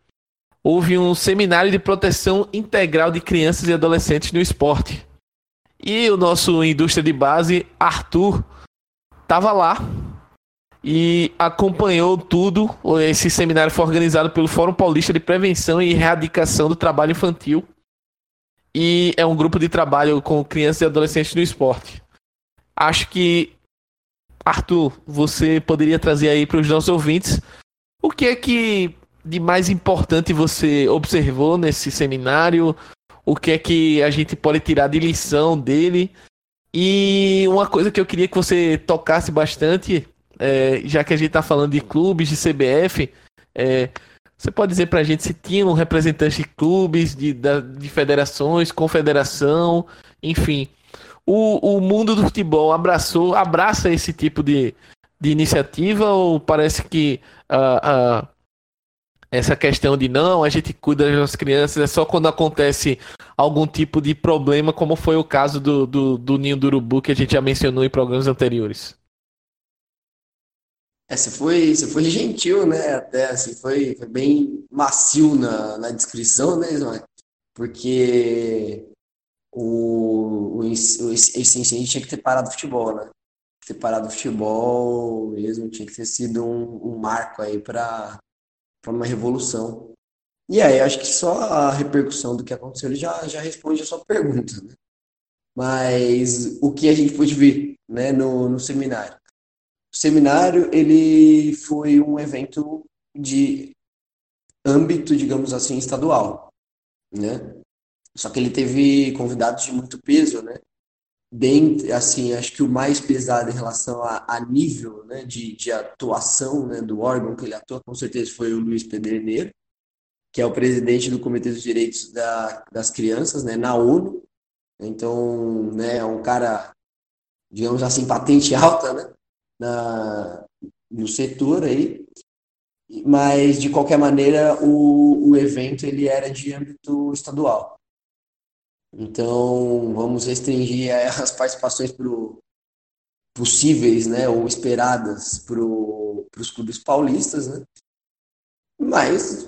houve um seminário de proteção integral de crianças e adolescentes no esporte. E o nosso indústria de base, Arthur, estava lá e acompanhou tudo. Esse seminário foi organizado pelo Fórum Paulista de Prevenção e Erradicação do Trabalho Infantil. E é um grupo de trabalho com crianças e adolescentes no esporte. Acho que, Arthur, você poderia trazer aí para os nossos ouvintes o que é que de mais importante você observou nesse seminário, o que é que a gente pode tirar de lição dele. E uma coisa que eu queria que você tocasse bastante é, já que a gente está falando de clubes, de CBF, é, você pode dizer para a gente se tinha um representante de clubes, de, de federações, confederação, enfim. O, o mundo do futebol abraçou, abraça esse tipo de, de iniciativa ou parece que uh, uh, essa questão de não, a gente cuida das crianças é só quando acontece algum tipo de problema, como foi o caso do, do, do Ninho do Urubu que a gente já mencionou em programas anteriores? É, você foi, você foi gentil, né? Até assim, foi, foi bem macio na, na descrição, né, Ismael? Porque o, o, esse incêndio tinha que ter parado o futebol, né? Ter parado o futebol mesmo, tinha que ter sido um, um marco aí para uma revolução. E aí, acho que só a repercussão do que aconteceu já, já responde a sua pergunta, né? Mas o que a gente pôde ver né, no, no seminário? O seminário ele foi um evento de âmbito, digamos assim, estadual, né? Só que ele teve convidados de muito peso, né? bem, assim, acho que o mais pesado em relação a, a nível né, de, de atuação né, do órgão que ele atua, com certeza foi o Luiz Pedreneiro, que é o presidente do Comitê dos Direitos da, das Crianças né, na ONU. Então, né, é um cara, digamos assim, patente alta né, na, no setor aí. Mas, de qualquer maneira, o, o evento ele era de âmbito estadual. Então, vamos restringir as participações pro, possíveis, né, ou esperadas para os clubes paulistas, né? Mas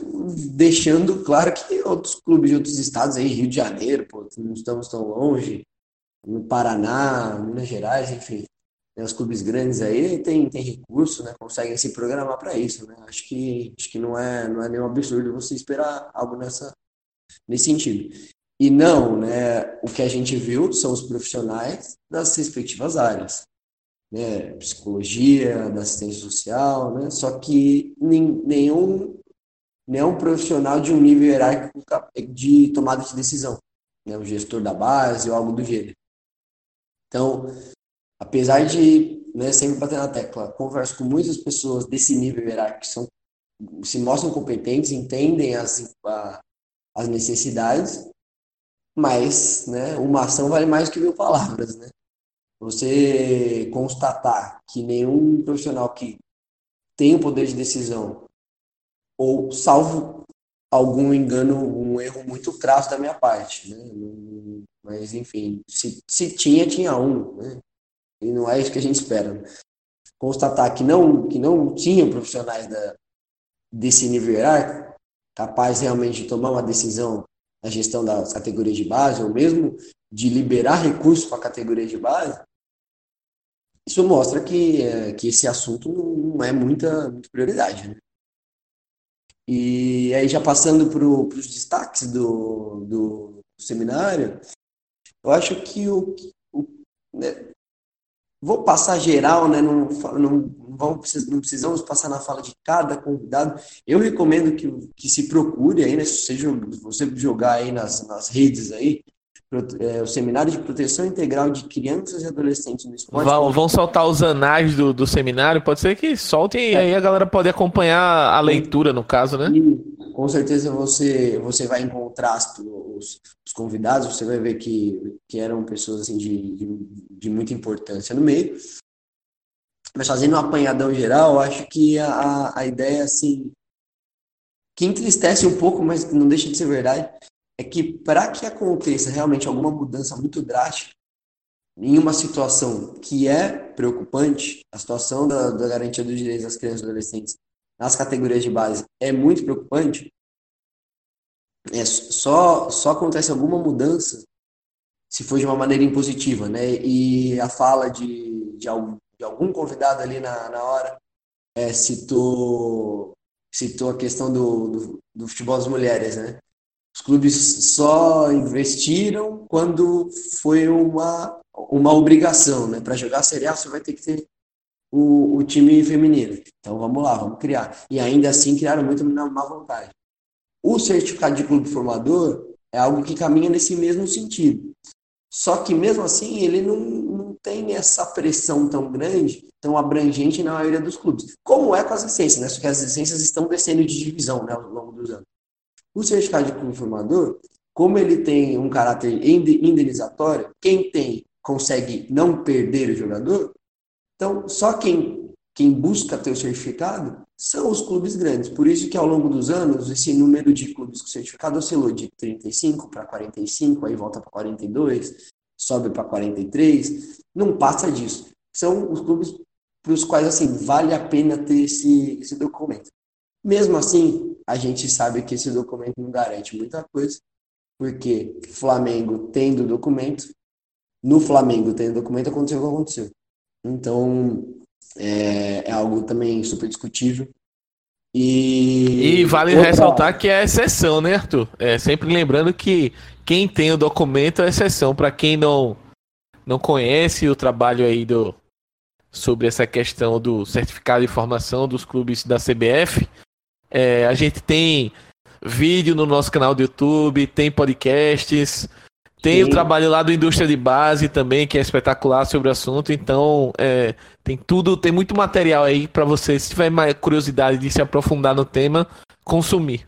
deixando claro que outros clubes de outros estados aí, Rio de Janeiro, pô, não estamos tão longe, no Paraná, Minas Gerais, enfim, né, os clubes grandes aí tem, tem recurso, né, conseguem se programar para isso, né? Acho que acho que não é não é nenhum absurdo você esperar algo nessa nesse sentido. E não, né, o que a gente viu são os profissionais das respectivas áreas, né, psicologia, da assistência social, né, só que nenhum, nenhum profissional de um nível hierárquico de tomada de decisão, né, o gestor da base ou algo do gênero. Então, apesar de, né, sempre bater na tecla, converso com muitas pessoas desse nível hierárquico que são, se mostram competentes, entendem as, a, as necessidades, mas né, uma ação vale mais que mil palavras, né? Você constatar que nenhum profissional que tem o poder de decisão, ou salvo algum engano, um erro muito crasso da minha parte, né? Mas, enfim, se, se tinha, tinha um, né? E não é isso que a gente espera. Constatar que não, que não tinham profissionais da, desse nível hierárquico capazes realmente de tomar uma decisão na gestão das categorias de base, ou mesmo de liberar recursos para a categoria de base, isso mostra que, é, que esse assunto não é muita, muita prioridade. Né? E aí, já passando para os destaques do, do seminário, eu acho que o. o né, vou passar geral, né? Não, não, vamos, não precisamos passar na fala de cada convidado. Eu recomendo que, que se procure aí, né? Você, jogar aí nas, nas redes aí, é, o Seminário de Proteção Integral de Crianças e Adolescentes no Esporte. Vão, vão soltar os anais do, do seminário, pode ser que soltem e aí a galera pode acompanhar a leitura, no caso, né? E, com certeza você, você vai encontrar os, os convidados, você vai ver que, que eram pessoas assim, de, de, de muita importância no meio. Mas fazendo um apanhadão geral, eu acho que a, a ideia, assim, que entristece um pouco, mas não deixa de ser verdade, é que para que aconteça realmente alguma mudança muito drástica em uma situação que é preocupante, a situação da, da garantia dos direitos das crianças e adolescentes nas categorias de base é muito preocupante, é, só, só acontece alguma mudança se for de uma maneira impositiva, né? E a fala de, de, algum, de algum convidado ali na, na hora é, citou, citou a questão do, do, do futebol das mulheres, né? Os clubes só investiram quando foi uma, uma obrigação, né? Para jogar a Série A, você vai ter que ter o, o time feminino. Então vamos lá, vamos criar. E ainda assim criaram muito na má vontade. O certificado de clube formador é algo que caminha nesse mesmo sentido. Só que mesmo assim ele não, não tem essa pressão tão grande, tão abrangente na maioria dos clubes. Como é com as licenças, né? Só que as licenças estão descendo de divisão né, ao longo dos anos. O certificado de clube formador, como ele tem um caráter indenizatório, quem tem consegue não perder o jogador, então só quem, quem busca ter o certificado são os clubes grandes. Por isso que ao longo dos anos, esse número de clubes com certificado oscilou de 35 para 45, aí volta para 42, sobe para 43, não passa disso. São os clubes para os quais assim vale a pena ter esse, esse documento. Mesmo assim, a gente sabe que esse documento não garante muita coisa, porque Flamengo tendo documento, no Flamengo tendo documento, aconteceu o que aconteceu. Então, é, é algo também super discutível. E, e vale outra... ressaltar que é exceção, né, Arthur? É, sempre lembrando que quem tem o documento é exceção. Para quem não, não conhece o trabalho aí do, sobre essa questão do certificado de formação dos clubes da CBF, é, a gente tem vídeo no nosso canal do YouTube, tem podcasts, Tem Sim. o trabalho lá do Indústria de Base também, que é espetacular sobre o assunto. Então, é, tem tudo, tem muito material aí para você, se tiver mais curiosidade de se aprofundar no tema, consumir.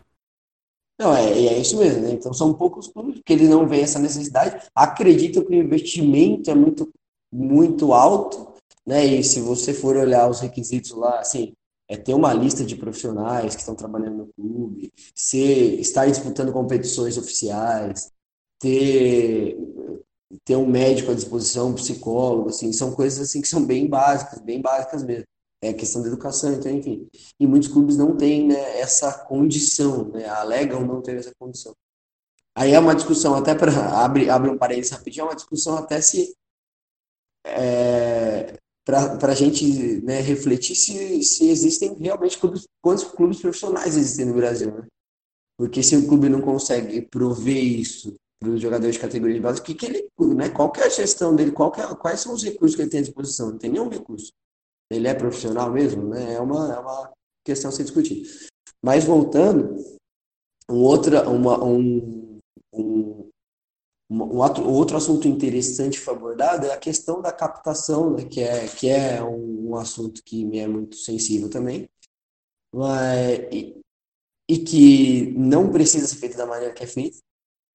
Não, é, é isso mesmo, né? Então são poucos clubes que eles não veem essa necessidade. Acreditam que o investimento é muito, muito alto, né? E se você for olhar os requisitos lá, assim, é ter uma lista de profissionais que estão trabalhando no clube, ser, estar disputando competições oficiais, ter ter um médico à disposição, um psicólogo, assim, são coisas assim que são bem básicas, bem básicas mesmo. É questão da educação, então, enfim. E muitos clubes não têm né, essa condição, né, alegam não ter essa condição. Aí é uma discussão, até para abrir abre um parênteses rapidinho, é uma discussão até se. É, para a gente né, refletir se, se existem realmente clubes, quantos clubes profissionais existem no Brasil, né? Porque se o clube não consegue prover isso para os jogadores de categoria de base, que, que ele, né, qual é a gestão dele, qual é, quais são os recursos que ele tem à disposição? Não tem nenhum recurso. Ele é profissional mesmo? Né? É, uma, é uma questão a ser discutida. Mas voltando, um, outra, uma, um, um, um outro, outro assunto interessante para abordar é a questão da captação, né, que, é, que é um, um assunto que me é muito sensível também. Mas, e, e que não precisa ser feito da maneira que é feito,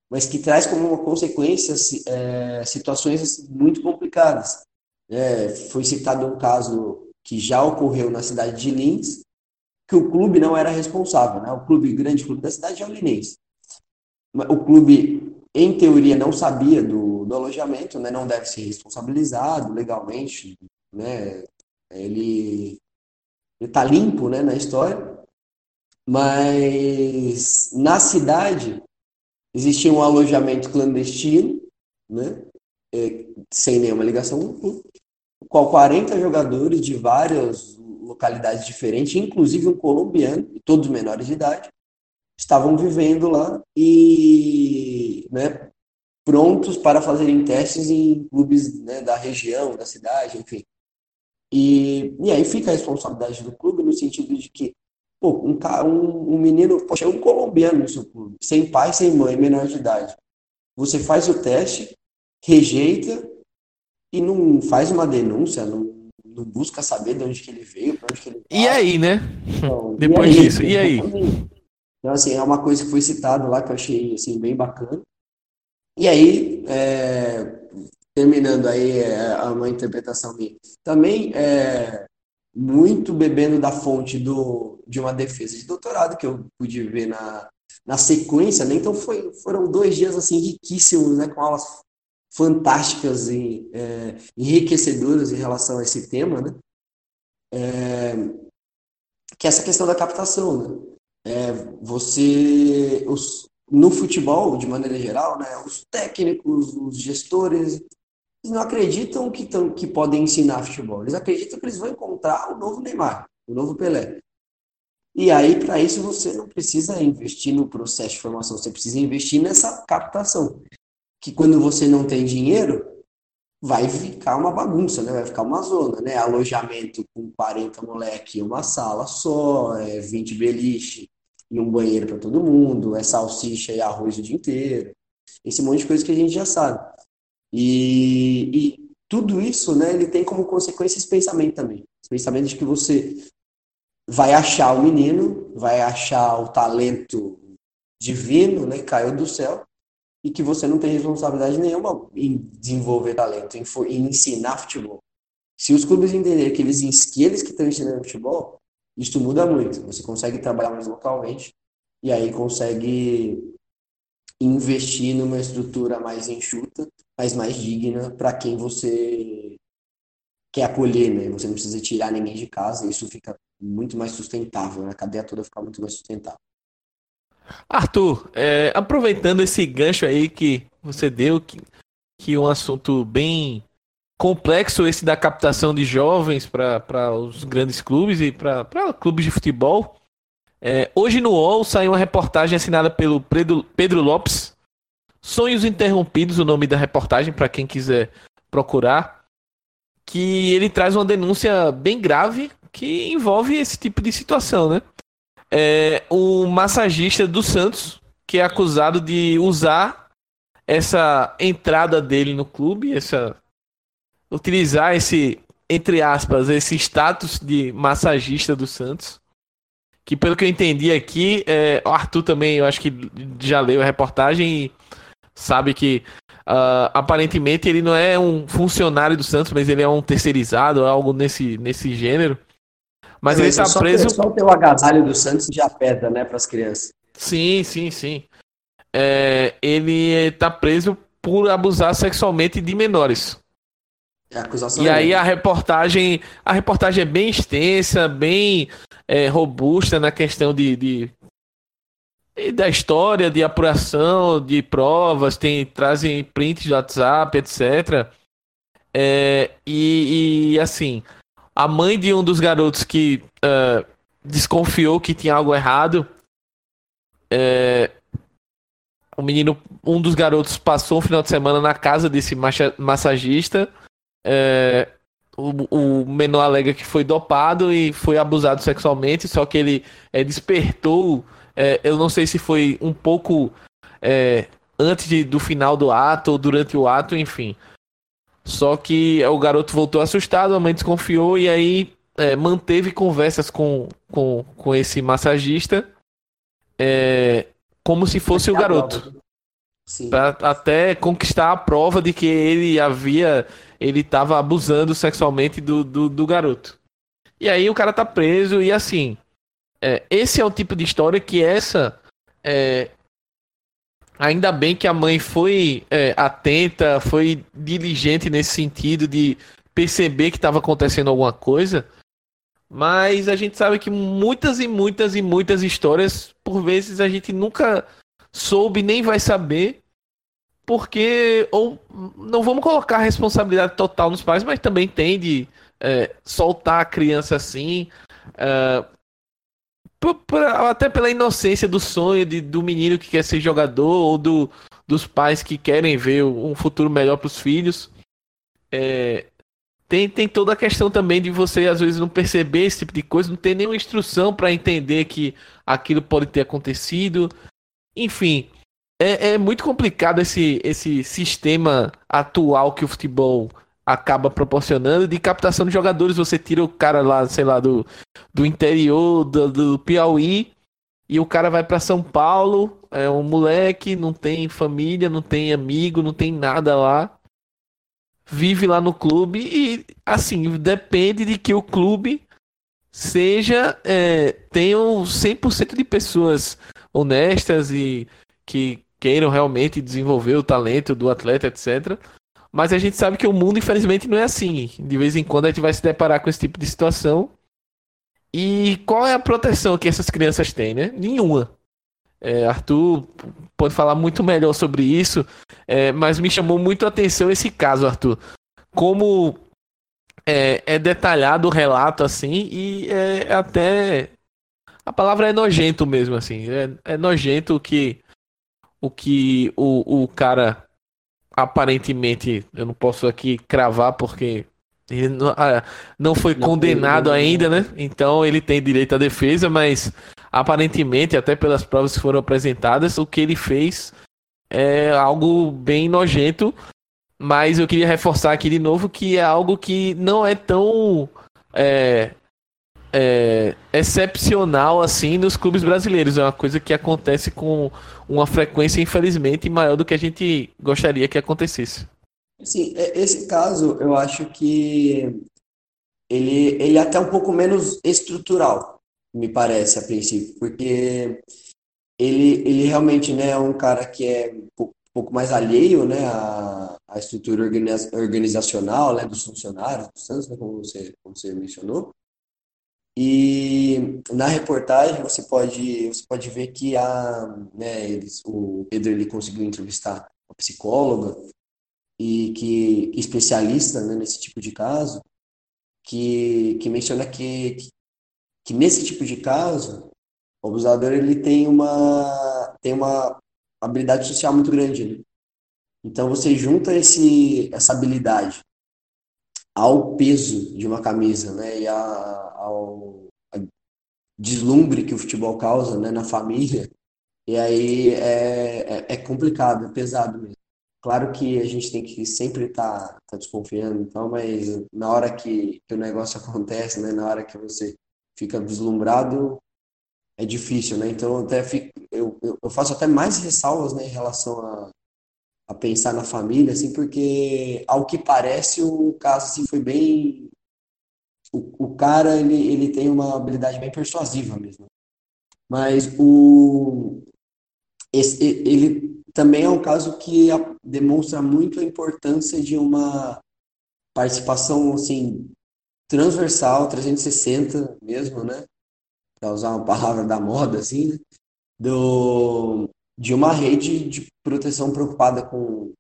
mas que traz como uma consequência é, situações assim, muito complicadas. É, foi citado um caso que já ocorreu na cidade de Lins, que o clube não era responsável. Né? O clube, grande clube da cidade é o Linense. O clube, em teoria, não sabia do, do alojamento, né? não deve ser responsabilizado legalmente. Né? Ele está limpo né, na história. Mas na cidade existia um alojamento clandestino, né, é, sem nenhuma ligação com o clube, qual 40 jogadores de várias localidades diferentes, inclusive um colombiano, todos menores de idade, estavam vivendo lá e né, prontos para fazerem testes em clubes né, da região, da cidade, enfim. E, e aí fica a responsabilidade do clube no sentido de que Pô, um, um, um menino, poxa, é um colombiano no seu clube, sem pai, sem mãe, menor de idade. Você faz o teste, rejeita e não faz uma denúncia, não, não busca saber de onde que ele veio, para onde que ele vai. E aí, né? Então, Depois e aí, disso, e aí? Então, assim, é uma coisa que foi citada lá que eu achei, assim, bem bacana. E aí, é, terminando aí é, uma interpretação minha, também é, muito bebendo da fonte do, de uma defesa de doutorado que eu pude ver na, na sequência, né? Então foi, foram dois dias assim riquíssimos, né? Com aulas fantásticas e é, enriquecedoras em relação a esse tema, né? É, que é essa questão da captação, né? É, você, os, no futebol, de maneira geral, né? Os técnicos, os gestores, eles não acreditam que, tão, que podem ensinar futebol. Eles acreditam que eles vão encontrar o novo Neymar, o novo Pelé. E aí, para isso, você não precisa investir no processo de formação, você precisa investir nessa captação. Que quando você não tem dinheiro, vai ficar uma bagunça, né? Vai ficar uma zona, né? Alojamento com 40 moleque, uma sala só, é 20 beliche e um banheiro para todo mundo, é salsicha e arroz o dia inteiro. Esse monte de coisa que a gente já sabe. E, e tudo isso, né, ele tem como consequência esse pensamento também. Esse pensamento de que você vai achar o menino, vai achar o talento divino, né, caiu do céu, e que você não tem responsabilidade nenhuma em desenvolver talento, em, em ensinar futebol. Se os clubes entenderem que eles, que eles que estão ensinando futebol, isso muda muito. Você consegue trabalhar mais localmente e aí consegue investir numa estrutura mais enxuta mas mais digna para quem você quer acolher, né? Você não precisa tirar ninguém de casa, isso fica muito mais sustentável, né? a cadeia toda fica muito mais sustentável. Arthur, é, aproveitando esse gancho aí que você deu, que, que é um assunto bem complexo esse da captação de jovens para os grandes clubes e para clubes de futebol. É, hoje no UOL saiu uma reportagem assinada pelo Pedro, Pedro Lopes, Sonhos Interrompidos, o nome da reportagem, para quem quiser procurar. Que ele traz uma denúncia bem grave que envolve esse tipo de situação, né? É um massagista do Santos que é acusado de usar essa entrada dele no clube, essa utilizar esse entre aspas esse status de massagista do Santos, que pelo que eu entendi aqui, é, o Arthur também, eu acho que já leu a reportagem e sabe que uh, aparentemente ele não é um funcionário do Santos, mas ele é um terceirizado, algo nesse, nesse gênero. Mas ele está preso. Só o agasalho do Santos já pesa, né, para as crianças. Sim, sim, sim. É, ele está preso por abusar sexualmente de menores. É e aí a reportagem, a reportagem é bem extensa, bem é, robusta na questão de, de da história, de apuração, de provas, tem trazem prints do WhatsApp, etc. É, e, e, assim, a mãe de um dos garotos que uh, desconfiou que tinha algo errado, é, o menino, um dos garotos passou um final de semana na casa desse massagista. É, o, o, menor alega que foi dopado e foi abusado sexualmente, só que ele é, despertou. É, eu não sei se foi um pouco é, antes de, do final do ato ou durante o ato, enfim. Só que o garoto voltou assustado, a mãe desconfiou e aí é, manteve conversas com, com, com esse massagista é, como se fosse o garoto. Até conquistar a prova de que ele havia. Ele estava abusando sexualmente do, do, do, garoto. E aí o cara tá preso e assim. É, esse é o tipo de história que essa. É, ainda bem que a mãe foi é, atenta, foi diligente nesse sentido de perceber que estava acontecendo alguma coisa. Mas a gente sabe que muitas e muitas e muitas histórias, por vezes, a gente nunca soube nem vai saber. Porque, ou não vamos colocar a responsabilidade total nos pais, mas também tem de é, soltar a criança assim. É, até pela inocência do sonho de, do menino que quer ser jogador, ou do, dos pais que querem ver um futuro melhor para os filhos. É, tem, tem toda a questão também de você, às vezes, não perceber esse tipo de coisa, não ter nenhuma instrução para entender que aquilo pode ter acontecido. Enfim, é, é muito complicado esse, esse sistema atual que o futebol acaba proporcionando de captação de jogadores. Você tira o cara lá, sei lá, do, do interior do, do Piauí e o cara vai para São Paulo, é um moleque, não tem família, não tem amigo, não tem nada lá vive lá no clube e, assim, depende de que o clube seja, é, tenham 100% de pessoas honestas e que queiram realmente desenvolver o talento do atleta, etc. Mas a gente sabe que o mundo, infelizmente, não é assim. De vez em quando a gente vai se deparar com esse tipo de situação. E qual é a proteção que essas crianças têm, né? Nenhuma. É, Arthur pode falar muito melhor sobre isso, é, mas me chamou muito a atenção esse caso, Arthur. Como é, é detalhado o relato assim, e é até. A palavra é nojento mesmo, assim. É, é nojento o que o que o, o cara aparentemente, eu não posso aqui cravar porque ele não, ah, não foi não condenado ainda, né? Então ele tem direito à defesa, mas aparentemente, até pelas provas que foram apresentadas, o que ele fez é algo bem nojento. Mas eu queria reforçar aqui de novo que é algo que não é tão é, é, excepcional assim nos clubes brasileiros. É uma coisa que acontece com uma frequência, infelizmente, maior do que a gente gostaria que acontecesse. Sim, é, esse caso eu acho que ele, ele é até um pouco menos estrutural me parece, a princípio, porque ele, ele realmente né, é um cara que é pouco mais alheio né, à, à estrutura organizacional né, dos funcionários Santos, né, como, você, como você mencionou. E na reportagem você pode, você pode ver que a, né, eles, o Pedro ele conseguiu entrevistar uma psicóloga e que especialista né, nesse tipo de caso, que, que menciona que, que nesse tipo de caso, o abusador ele tem uma tem uma habilidade social muito grande. Né? Então você junta esse essa habilidade ao peso de uma camisa, né, e a, ao a deslumbre que o futebol causa, né, na família. E aí é, é, é complicado, é pesado mesmo. Claro que a gente tem que sempre estar tá, tá desconfiando, então, mas na hora que, que o negócio [LAUGHS] acontece, né, na hora que você fica deslumbrado, é difícil, né? Então, eu até fico, eu, eu faço até mais ressalvas né, em relação a, a pensar na família, assim, porque ao que parece o caso assim, foi bem. O, o cara ele, ele tem uma habilidade bem persuasiva mesmo. Mas o, esse, ele também é um caso que demonstra muito a importância de uma participação assim transversal, 360 mesmo, né? Para usar uma palavra da moda assim, né? do de uma rede de proteção preocupada com,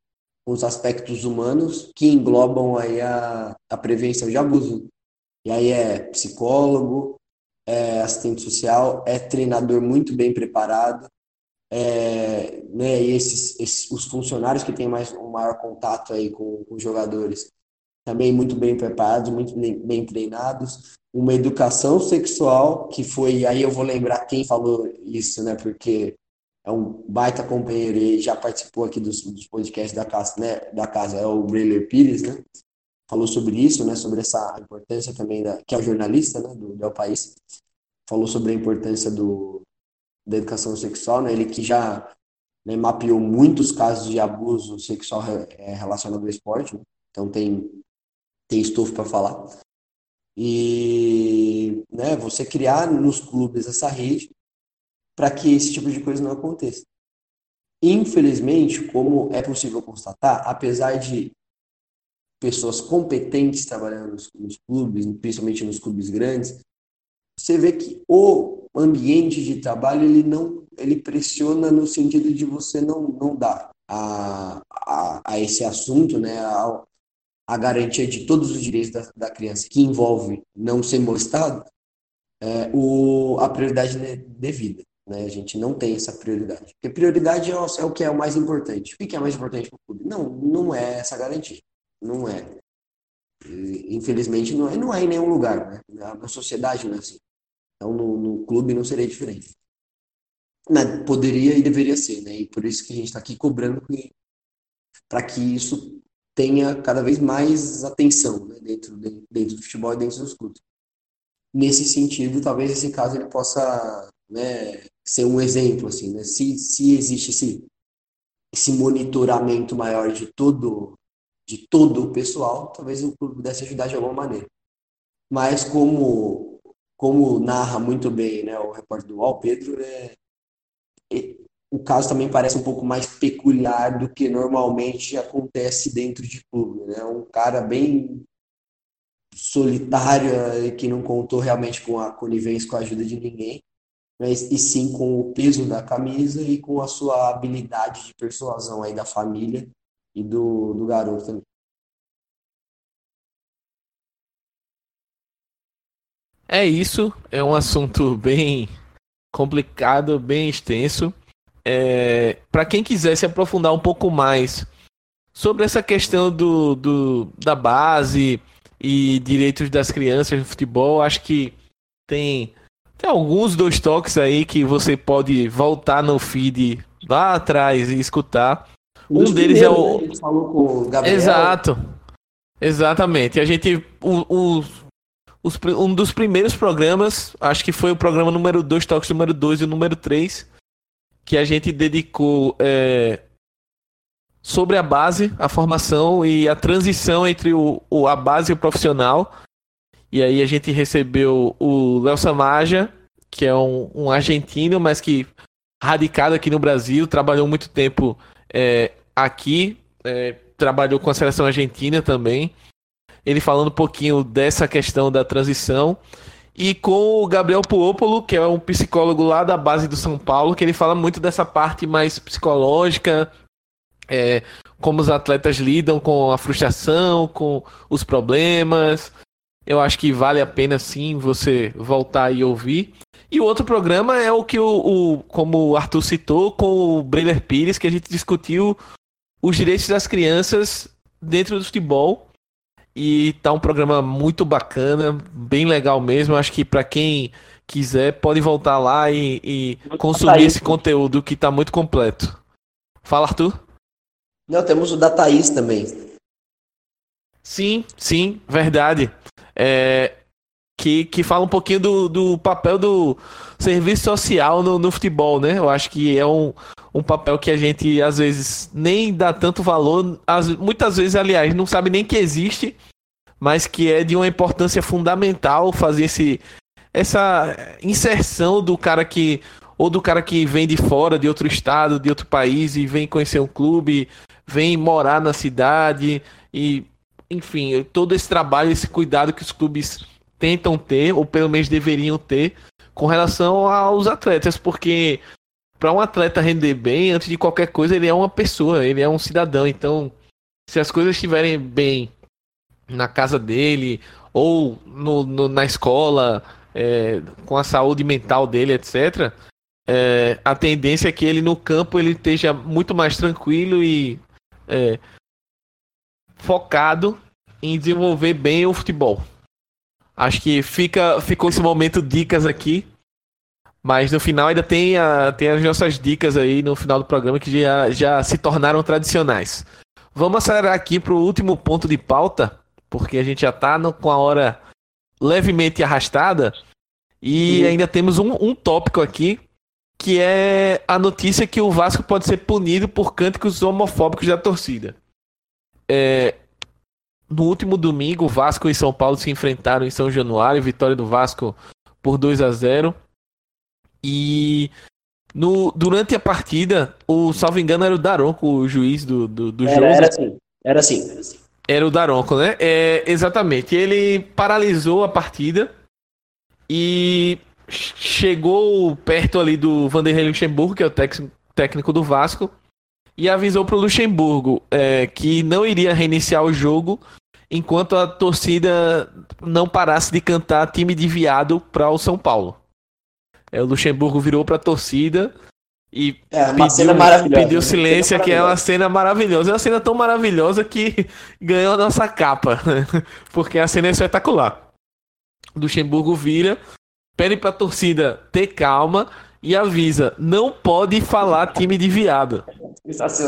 os aspectos humanos que englobam aí a, a prevenção de abuso. E aí é psicólogo, é assistente social, é treinador muito bem preparado, é, né, e esses, esses, os funcionários que têm mais um maior contato aí com, com os jogadores também muito bem preparados, muito bem, bem, treinados, uma educação sexual que foi aí eu vou lembrar quem falou isso, né? Porque é um baita companheiro e já participou aqui dos, dos podcasts da casa, né? Da casa é o Breler Pires, né? Falou sobre isso, né? Sobre essa importância também da que é o jornalista, né? Do Del País falou sobre a importância do da educação sexual, né? Ele que já né, mapeou muitos casos de abuso sexual é, relacionado ao esporte, né? então tem tem estofo para falar. E né, você criar nos clubes essa rede para que esse tipo de coisa não aconteça. Infelizmente, como é possível constatar, apesar de pessoas competentes trabalhando nos, nos clubes, principalmente nos clubes grandes, você vê que o ambiente de trabalho ele não ele pressiona no sentido de você não, não dar a, a, a esse assunto, né, a garantia de todos os direitos da, da criança, que envolve não ser molestado, é, o, a prioridade devida. Né? A gente não tem essa prioridade. Porque prioridade é o, é o que é o mais importante. O que é mais importante para o clube? Não, não é essa garantia. Não é. Infelizmente, não é, não é em nenhum lugar. Né? Na sociedade não é assim. Então, no, no clube não seria diferente. Poderia e deveria ser, né? E por isso que a gente está aqui cobrando para que isso tenha cada vez mais atenção né? dentro, dentro do futebol e dentro dos clubes. Nesse sentido, talvez esse caso ele possa né, ser um exemplo, assim, né? Se, se existe esse, esse monitoramento maior de todo, de todo o pessoal, talvez o clube pudesse ajudar de alguma maneira. Mas como, como narra muito bem né, o repórter do UOL, Pedro, é, o caso também parece um pouco mais peculiar do que normalmente acontece dentro de clube. Né? Um cara bem solitário e que não contou realmente com a conivência, com a ajuda de ninguém mas, e sim com o peso da camisa e com a sua habilidade de persuasão aí da família e do, do garoto também. É isso, é um assunto bem complicado, bem extenso. É, Para quem quiser se aprofundar um pouco mais sobre essa questão do, do, da base e direitos das crianças no futebol, acho que tem tem alguns dois toques aí que você pode voltar no feed lá atrás e escutar. Um, um deles é o. Né? falou com o Gabriel. Exato. Exatamente. A gente. O, o, os, um dos primeiros programas, acho que foi o programa número 2, toques número 2 e o número 3, que a gente dedicou é, sobre a base, a formação e a transição entre o, o, a base e o profissional. E aí a gente recebeu o Léo Samaja, que é um, um, argentino, mas que radicado aqui no Brasil, trabalhou muito tempo é, aqui, é, trabalhou com a seleção argentina também. Ele falando um pouquinho dessa questão da transição. E com o Gabriel Puopolo, que é um psicólogo lá da base do São Paulo, que ele fala muito dessa parte mais psicológica, é, como os atletas lidam com a frustração, com os problemas, eu acho que vale a pena sim você voltar e ouvir. E o outro programa é o que o, o como o Arthur citou, com o Brenner Pires, que a gente discutiu os direitos das crianças dentro do futebol. E tá um programa muito bacana, bem legal mesmo. Acho que para quem quiser pode voltar lá e, e consumir esse conteúdo que tá muito completo. Fala, Arthur. Não, temos o da Thaís também. Sim, sim, verdade. É, que, que fala um pouquinho do, do papel do serviço social no, no futebol, né? Eu acho que é um, um papel que a gente às vezes nem dá tanto valor, as, muitas vezes, aliás, não sabe nem que existe, mas que é de uma importância fundamental fazer esse, essa inserção do cara que ou do cara que vem de fora, de outro estado, de outro país e vem conhecer um clube, vem morar na cidade e enfim, todo esse trabalho, esse cuidado que os clubes tentam ter, ou pelo menos deveriam ter, com relação aos atletas, porque para um atleta render bem, antes de qualquer coisa, ele é uma pessoa, ele é um cidadão. Então, se as coisas estiverem bem na casa dele, ou no, no na escola, é, com a saúde mental dele, etc., é, a tendência é que ele no campo ele esteja muito mais tranquilo e é, focado em desenvolver bem o futebol. Acho que fica, ficou esse momento dicas aqui. Mas no final ainda tem, a, tem as nossas dicas aí no final do programa que já, já se tornaram tradicionais. Vamos acelerar aqui para o último ponto de pauta, porque a gente já está com a hora levemente arrastada. E uhum. ainda temos um, um tópico aqui, que é a notícia que o Vasco pode ser punido por cânticos homofóbicos da torcida. É, no último domingo, Vasco e São Paulo se enfrentaram em São Januário, vitória do Vasco por 2 a 0. E no, durante a partida, o salvo engano era o Daronco, o juiz do, do, do era, jogo. Era assim, era assim. Era o Daronco, né? É, exatamente. Ele paralisou a partida e chegou perto ali do Vanderlei Luxemburgo, que é o técnico do Vasco, e avisou para o Luxemburgo é, que não iria reiniciar o jogo enquanto a torcida não parasse de cantar time de viado para o São Paulo. É, o Luxemburgo virou para a torcida e é, pediu, maravilhosa, pediu silêncio, que é uma cena maravilhosa. É uma cena tão maravilhosa que [LAUGHS] ganhou a nossa capa, [LAUGHS] porque a cena é espetacular. Luxemburgo vira, pede para a torcida ter calma e avisa: não pode falar time de viado.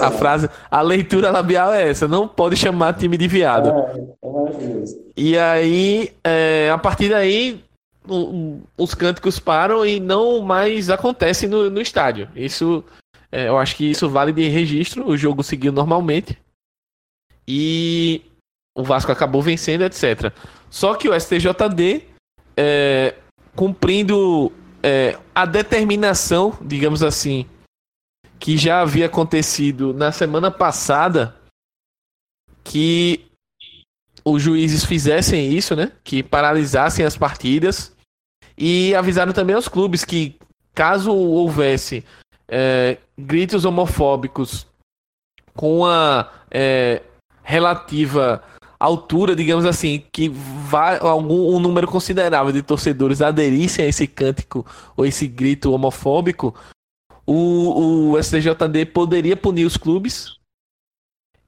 A frase, a leitura labial é essa: não pode chamar time de viado. É, é e aí, é, a partir daí, o, os cânticos param e não mais acontece no, no estádio. Isso, é, eu acho que isso vale de registro. O jogo seguiu normalmente e o Vasco acabou vencendo, etc. Só que o STJD, é, cumprindo é, a determinação, digamos assim, que já havia acontecido na semana passada, que os juízes fizessem isso, né? Que paralisassem as partidas e avisaram também aos clubes que caso houvesse é, gritos homofóbicos com a é, relativa altura, digamos assim, que vai, algum um número considerável de torcedores aderissem a esse cântico ou esse grito homofóbico, o, o STJD poderia punir os clubes.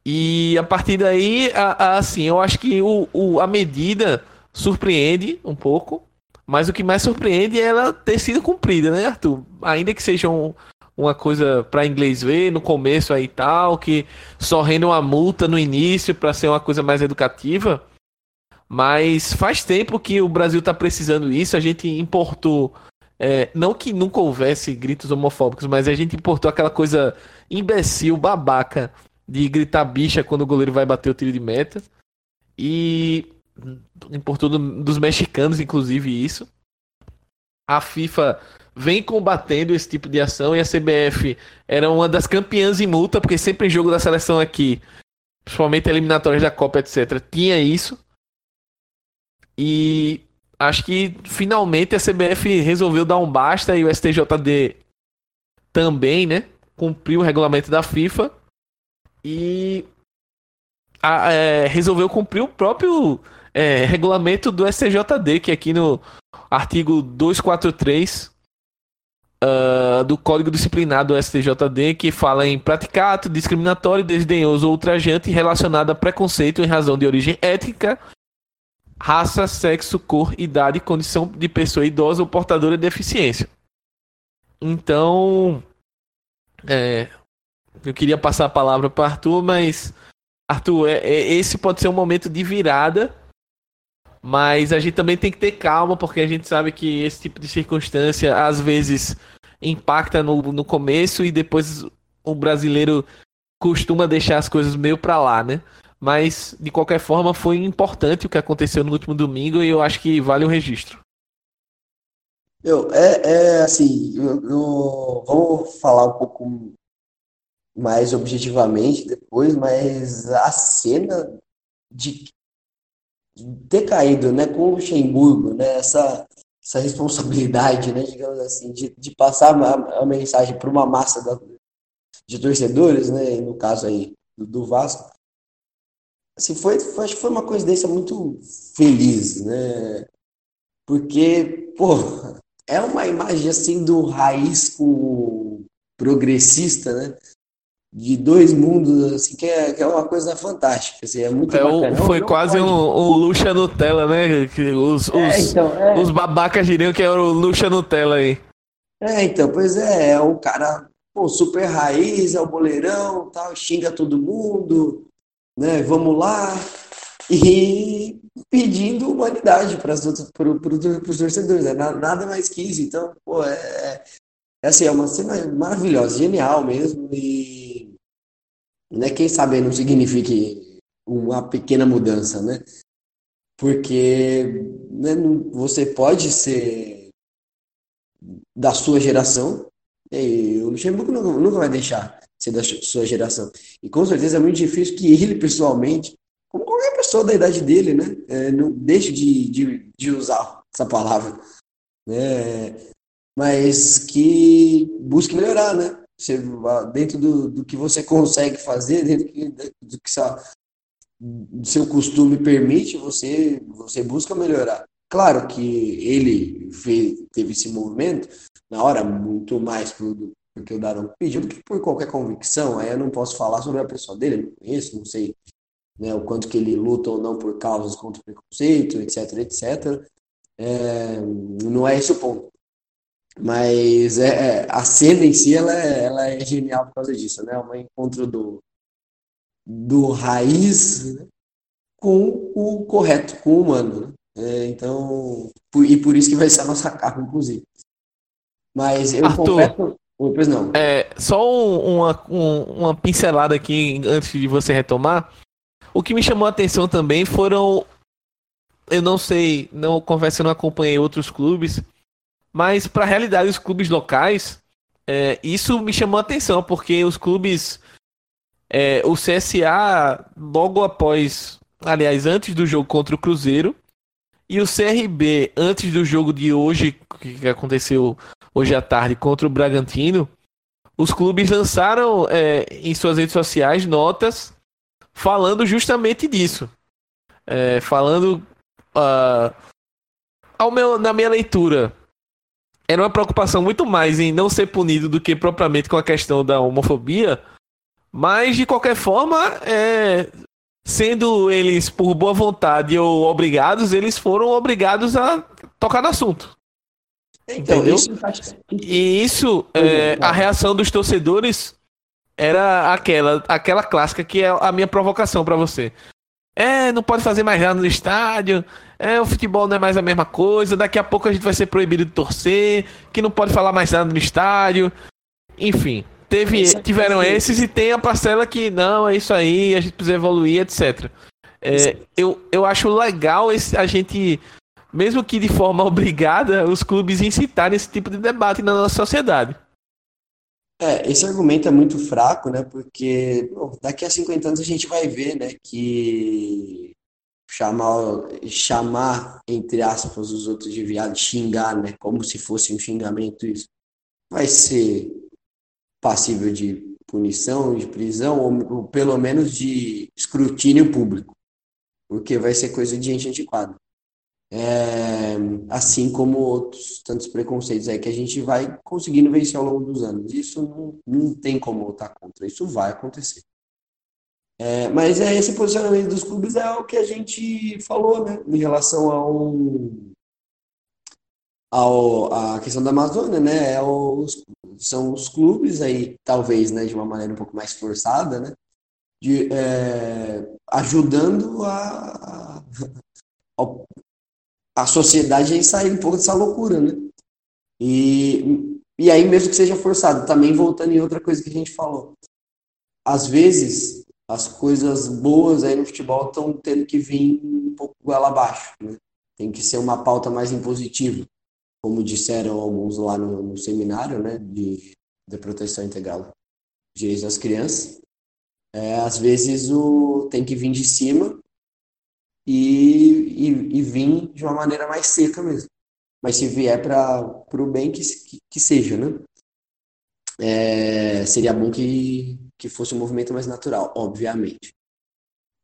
E a partir daí, a, a, assim, eu acho que o, o, a medida surpreende um pouco, mas o que mais surpreende é ela ter sido cumprida, né, Arthur? Ainda que seja um, uma coisa para inglês ver no começo aí tal, que só rende uma multa no início para ser uma coisa mais educativa. Mas faz tempo que o Brasil está precisando isso. A gente importou, é, não que nunca houvesse gritos homofóbicos, mas a gente importou aquela coisa imbecil, babaca, de gritar bicha quando o goleiro vai bater o tiro de meta. E importou dos mexicanos, inclusive, isso. A FIFA vem combatendo esse tipo de ação e a CBF era uma das campeãs em multa, porque sempre em jogo da seleção aqui, principalmente eliminatórias da Copa, etc., tinha isso. E acho que finalmente a CBF resolveu dar um basta e o STJD também, né? Cumpriu o regulamento da FIFA e a, é, resolveu cumprir o próprio é, regulamento do STJD, que aqui no artigo 243 uh, do Código Disciplinar do STJD que fala em praticar ato discriminatório, desdenhoso ou ultrajante relacionado a preconceito em razão de origem étnica, raça, sexo, cor, idade, condição de pessoa idosa ou portadora de deficiência. Então, é, eu queria passar a palavra para Arthur, mas Arthur, é, é, esse pode ser um momento de virada, mas a gente também tem que ter calma, porque a gente sabe que esse tipo de circunstância às vezes impacta no, no começo e depois o brasileiro costuma deixar as coisas meio para lá, né? Mas de qualquer forma foi importante o que aconteceu no último domingo e eu acho que vale o registro. Eu, é, é assim, eu, eu, vamos falar um pouco mais objetivamente depois, mas a cena de ter caído né, com o Luxemburgo, né, essa, essa responsabilidade, né, digamos assim, de, de passar a, a mensagem para uma massa da, de torcedores, né, no caso aí do, do Vasco, assim, foi, foi, acho que foi uma coincidência muito feliz, né, porque, pô, é uma imagem assim do raiz com progressista, né, de dois mundos, assim, que é, que é uma coisa fantástica. Assim, é muito é, bacana. Foi não quase pode... um, um Luxa Nutella, né? Que os, é, os, então, é... os babacas diriam que era o Luxa Nutella aí. É, então, pois é, é um cara pô, super raiz, é o boleirão, tal, xinga todo mundo, né? Vamos lá. E [LAUGHS] pedindo humanidade para os torcedores, né? nada mais que isso. Então, pô, é, é assim, é uma cena maravilhosa, genial mesmo. E né, quem sabe não signifique uma pequena mudança, né? Porque né, você pode ser da sua geração, e o Luxemburgo nunca, nunca vai deixar ser da sua geração. E com certeza é muito difícil que ele, pessoalmente, como qualquer pessoa da idade dele, né, é, não deixe de, de, de usar essa palavra. Né? Mas que busque melhorar, né? Você, dentro do, do que você consegue fazer, dentro do que do seu costume permite, você, você busca melhorar. Claro que ele fez, teve esse movimento na hora muito mais por, porque o Darão pediu do que por qualquer convicção. Aí eu não posso falar sobre a pessoa dele, não conheço, não sei né, o quanto que ele luta ou não por causas contra o preconceito, etc, etc. É, não é esse o ponto. Mas é, é, a cena em si ela é, ela é genial por causa disso, né? Um encontro do, do raiz né? com o correto, com o humano. Né? É, então, por, e por isso que vai ser a nossa capa, inclusive. Mas eu Arthur, confesso. Pois não. É, só uma, uma pincelada aqui antes de você retomar. O que me chamou a atenção também foram. Eu não sei, não confesso, eu não acompanhei outros clubes mas para a realidade dos clubes locais, é, isso me chamou a atenção, porque os clubes. É, o CSA, logo após. Aliás, antes do jogo contra o Cruzeiro. E o CRB, antes do jogo de hoje, que aconteceu hoje à tarde, contra o Bragantino. Os clubes lançaram é, em suas redes sociais notas falando justamente disso. É, falando. Uh, ao meu, na minha leitura, era uma preocupação muito mais em não ser punido do que propriamente com a questão da homofobia. Mas, de qualquer forma, é, sendo eles por boa vontade ou obrigados, eles foram obrigados a tocar no assunto. Então, Entendeu? Isso faz... E isso, é, a reação dos torcedores era aquela, aquela clássica que é a minha provocação para você. É, não pode fazer mais nada no estádio. É, o futebol não é mais a mesma coisa. Daqui a pouco a gente vai ser proibido de torcer. Que não pode falar mais nada no estádio. Enfim, teve, tiveram esses e tem a parcela que não, é isso aí, a gente precisa evoluir, etc. É, eu, eu acho legal esse, a gente, mesmo que de forma [LAUGHS] obrigada, os clubes incitarem esse tipo de debate na nossa sociedade. É, esse argumento é muito fraco, né? Porque bom, daqui a 50 anos a gente vai ver, né, que chamar, chamar entre aspas os outros de viado, xingar, né, como se fosse um xingamento isso, vai ser passível de punição, de prisão ou, pelo menos de escrutínio público, porque vai ser coisa de gente antiquada. É, assim como outros tantos preconceitos aí que a gente vai conseguindo vencer ao longo dos anos. Isso não, não tem como lutar contra, isso vai acontecer. É, mas é esse posicionamento dos clubes é o que a gente falou, né, em relação ao ao, a questão da Amazônia, né? É os, são os clubes aí, talvez, né, de uma maneira um pouco mais forçada, né? De, é, ajudando a, a, a sociedade a sair um pouco dessa loucura, né? E, e aí, mesmo que seja forçado, também voltando em outra coisa que a gente falou. Às vezes, as coisas boas aí no futebol estão tendo que vir um pouco goela abaixo, né? Tem que ser uma pauta mais impositiva, como disseram alguns lá no, no seminário, né, de, de proteção integral direitos das crianças. É, às vezes o tem que vir de cima e, e, e vir de uma maneira mais seca mesmo. Mas se vier para o bem, que, que, que, seja, né? É, seria bom que, que fosse um movimento mais natural, obviamente.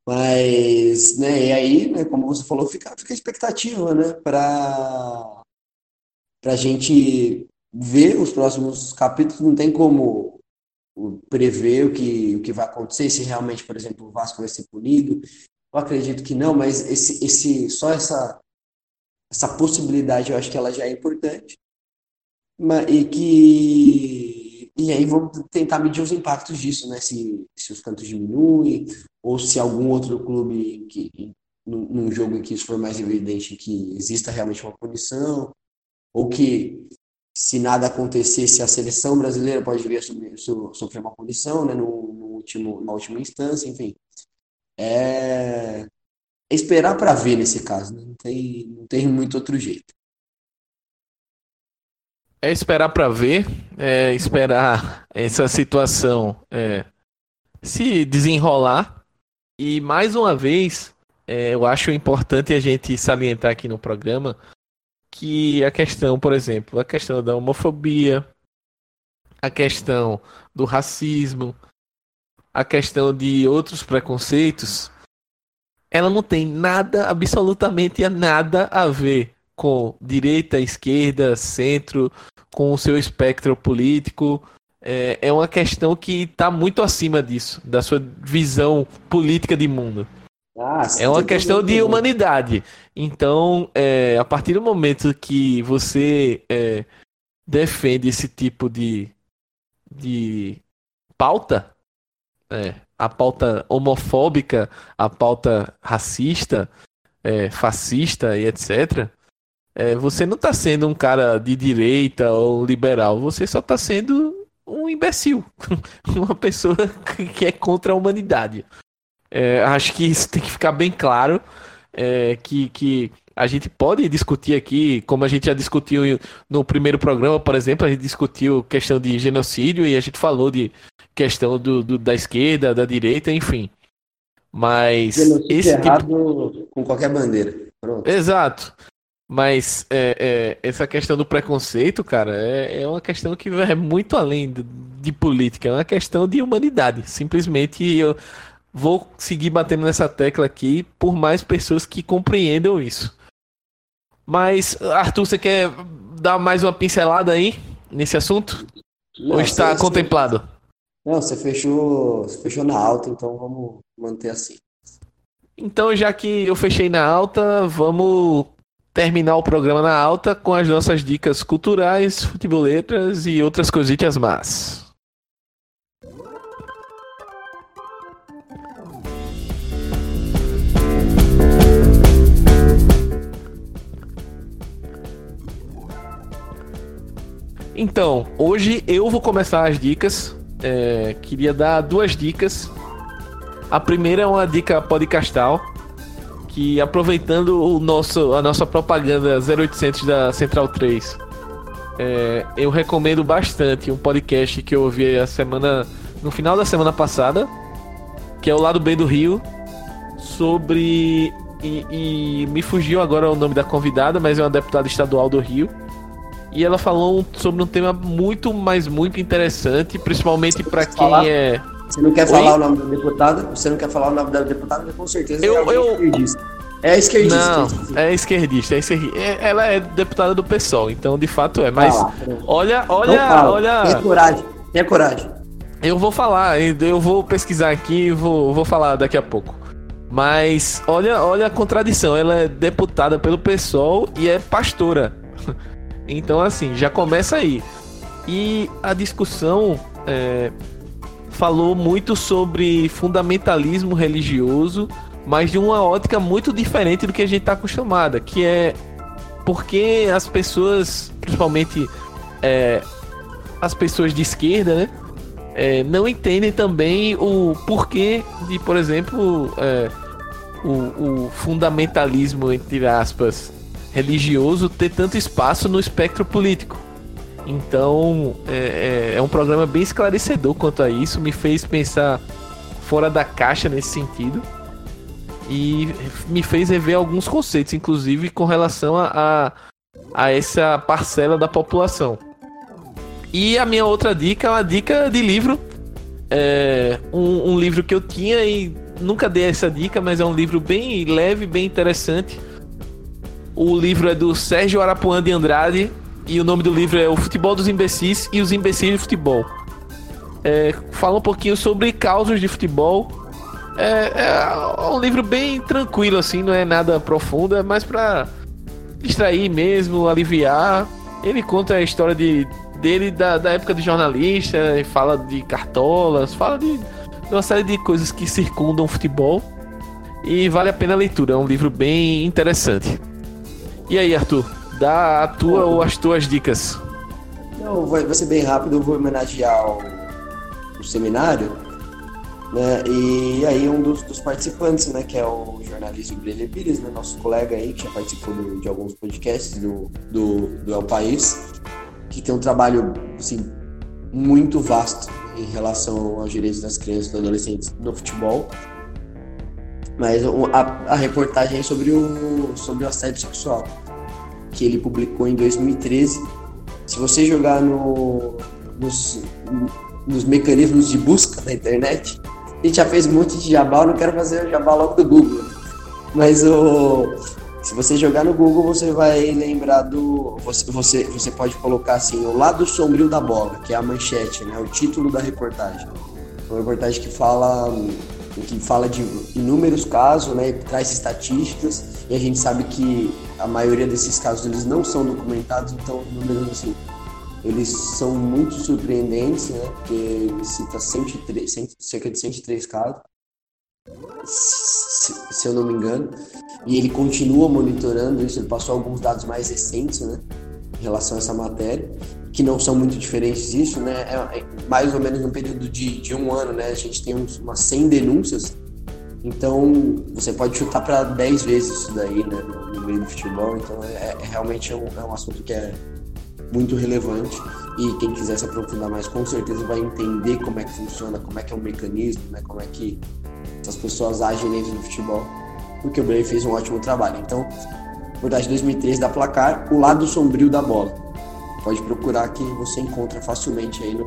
Mas, né, e aí, né, como você falou, fica, fica a expectativa, né, para a gente ver os próximos capítulos. Não tem como prever o que, o que vai acontecer, se realmente, por exemplo, o Vasco vai ser punido. Eu acredito que não, mas esse, esse, só essa, essa possibilidade eu acho que ela já é importante. E que e aí vamos tentar medir os impactos disso, né? Se, se os cantos diminuem, ou se algum outro clube, que, num jogo em que isso for mais evidente, que exista realmente uma punição, ou que se nada acontecesse, a seleção brasileira pode vir a sofrer, sofrer uma punição, né? No, no último, na última instância, enfim. É, esperar para ver nesse caso, né? não, tem, não tem muito outro jeito. É esperar para ver, é esperar [LAUGHS] essa situação é, se desenrolar. E mais uma vez, é, eu acho importante a gente salientar aqui no programa que a questão, por exemplo, a questão da homofobia, a questão do racismo, a questão de outros preconceitos, ela não tem nada, absolutamente nada a ver com direita, esquerda, centro, com o seu espectro político. É, é uma questão que está muito acima disso, da sua visão política de mundo. Ah, é uma questão de humanidade. Então, é, a partir do momento que você é, defende esse tipo de, de pauta, é, a pauta homofóbica, a pauta racista, é, fascista e etc., é, você não está sendo um cara de direita ou liberal, você só está sendo um imbecil, [LAUGHS] uma pessoa que é contra a humanidade. É, acho que isso tem que ficar bem claro, é, que, que a gente pode discutir aqui, como a gente já discutiu no primeiro programa, por exemplo, a gente discutiu questão de genocídio e a gente falou de questão do, do da esquerda, da direita, enfim. Mas genocídio esse errado tipo... com qualquer bandeira. Pronto. Exato. Mas é, é, essa questão do preconceito, cara, é, é uma questão que vai muito além de, de, política, é uma questão de humanidade. Simplesmente eu vou seguir batendo nessa tecla aqui por mais pessoas que compreendam isso. Mas, Arthur, você quer dar mais uma pincelada aí nesse assunto? Não, Ou está contemplado? Não, você fechou, você fechou na alta, então vamos manter assim. Então, já que eu fechei na alta, vamos terminar o programa na alta com as nossas dicas culturais, futeboletas e outras coisitas más. Então, hoje eu vou começar as dicas. É, queria dar duas dicas. A primeira é uma dica podcastal que aproveitando o nosso, a nossa propaganda 0800 da Central 3, é, eu recomendo bastante um podcast que eu ouvi a semana no final da semana passada, que é o Lado B do Rio, sobre e, e, me fugiu agora o nome da convidada, mas é uma deputada estadual do Rio. E ela falou sobre um tema muito, mas muito interessante, principalmente para quem falar? é você não quer Oi? falar o nome da deputada? Você não quer falar o nome da deputada? Com certeza eu, é eu... esquerdista. É esquerdista. Não, é esquerdista, é esquerdista. É, ela é deputada do PSOL, então de fato é. Mas ah, olha, olha, olha. Tenha coragem, tenha coragem. Eu vou falar, eu vou pesquisar aqui e vou, vou falar daqui a pouco. Mas olha, olha a contradição. Ela é deputada pelo PSOL e é pastora. [LAUGHS] Então, assim, já começa aí. E a discussão é, falou muito sobre fundamentalismo religioso, mas de uma ótica muito diferente do que a gente está acostumada, que é porque as pessoas, principalmente é, as pessoas de esquerda, né, é, não entendem também o porquê de, por exemplo, é, o, o fundamentalismo, entre aspas, religioso ter tanto espaço no espectro político. Então é, é, é, um programa bem esclarecedor quanto a isso, me fez pensar fora da caixa nesse sentido e me fez rever alguns conceitos, inclusive com relação a, a, a essa parcela da população. E a minha outra dica é uma dica de livro. É um, um livro que eu tinha e nunca dei essa dica, mas é um livro bem leve, bem interessante. O livro é do Sérgio Arapuã de Andrade e o nome do livro é O Futebol dos Imbecis e os Imbecis de Futebol. É, fala um pouquinho sobre causos de futebol. É, é, um livro bem tranquilo, assim, não é nada profundo, é mais pra distrair mesmo, aliviar. Ele conta a história de, dele da, da época de jornalista, fala de cartolas, fala de uma série de coisas que circundam o futebol. E vale a pena a leitura, é um livro bem interessante. E aí, Arthur, dá a tua ou as tuas dicas? Não, vai, ser bem rápido, eu vou homenagear o, o seminário. Né? E aí um dos, dos, participantes, né, que é o jornalista Breler Pires, né, nosso colega aí, que já participou do, de alguns podcasts do, do, do El País, que tem um trabalho assim, muito vasto em relação aos direitos das crianças e adolescentes no futebol. Mas a, a reportagem é sobre o, sobre o assédio sexual, que ele publicou em 2013. Se você jogar no, nos, nos mecanismos de busca da internet, a gente já fez um monte de jabá, eu não quero fazer o jabá logo do Google. Mas o, se você jogar no Google, você vai lembrar do. Você, você, você pode colocar assim, o lado sombrio da bola, que é a manchete, né? O título da reportagem. Uma reportagem que fala que fala de inúmeros casos, né, traz estatísticas e a gente sabe que a maioria desses casos eles não são documentados, então números assim eles são muito surpreendentes, né, porque cita 103, cerca de 103 casos se, se, eu não me engano. E ele continua monitorando isso, ele passou alguns dados mais recentes, né, em relação a essa matéria, que não são muito diferentes disso, né, é, é mais ou menos no período de, de um ano, né, a gente tem uns, umas 100 denúncias, então você pode chutar para 10 vezes isso daí, né, no, meio do futebol, então é, é realmente é um, é um assunto que é muito relevante e quem quiser se aprofundar mais com certeza vai entender como é que funciona, como é que é o mecanismo, né, como é que as pessoas agem dentro do futebol, porque o Brave fez um ótimo trabalho. Então, verdade 2013 da Placar, o lado sombrio da bola. Pode procurar que você encontra facilmente aí no,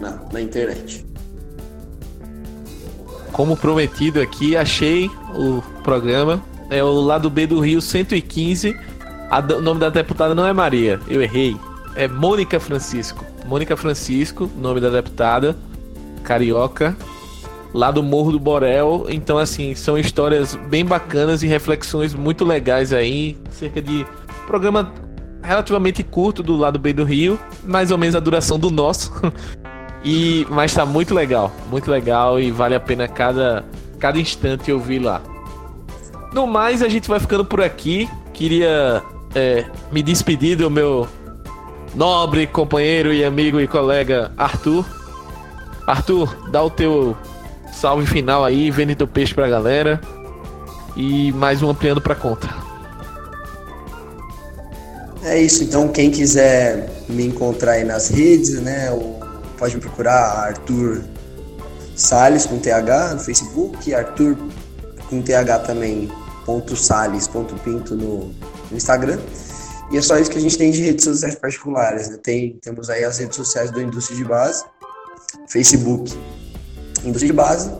na, na internet. Como prometido aqui, achei o programa. É o lado B do Rio 115. A, o nome da deputada não é Maria, eu errei. É Mônica Francisco. Mônica Francisco, nome da deputada, carioca, lá do Morro do Borel. Então, assim, são histórias bem bacanas e reflexões muito legais aí. Cerca de programa relativamente curto do lado B do Rio, mais ou menos a duração do nosso. [LAUGHS] e mas tá muito legal, muito legal e vale a pena cada cada instante ouvir lá. No mais, a gente vai ficando por aqui. Queria é, me despedir do meu nobre companheiro e amigo e colega Arthur. Arthur, dá o teu salve final aí, vende teu peixe pra galera. E mais um ampliando pra conta. É isso, então quem quiser me encontrar aí nas redes, né, pode me procurar Arthur Salles com TH no Facebook, Arthur com TH também, ponto Salles, ponto Pinto no, no Instagram. E é só isso que a gente tem de redes sociais particulares. Né? Tem, temos aí as redes sociais do Indústria de Base, Facebook, indústria de base.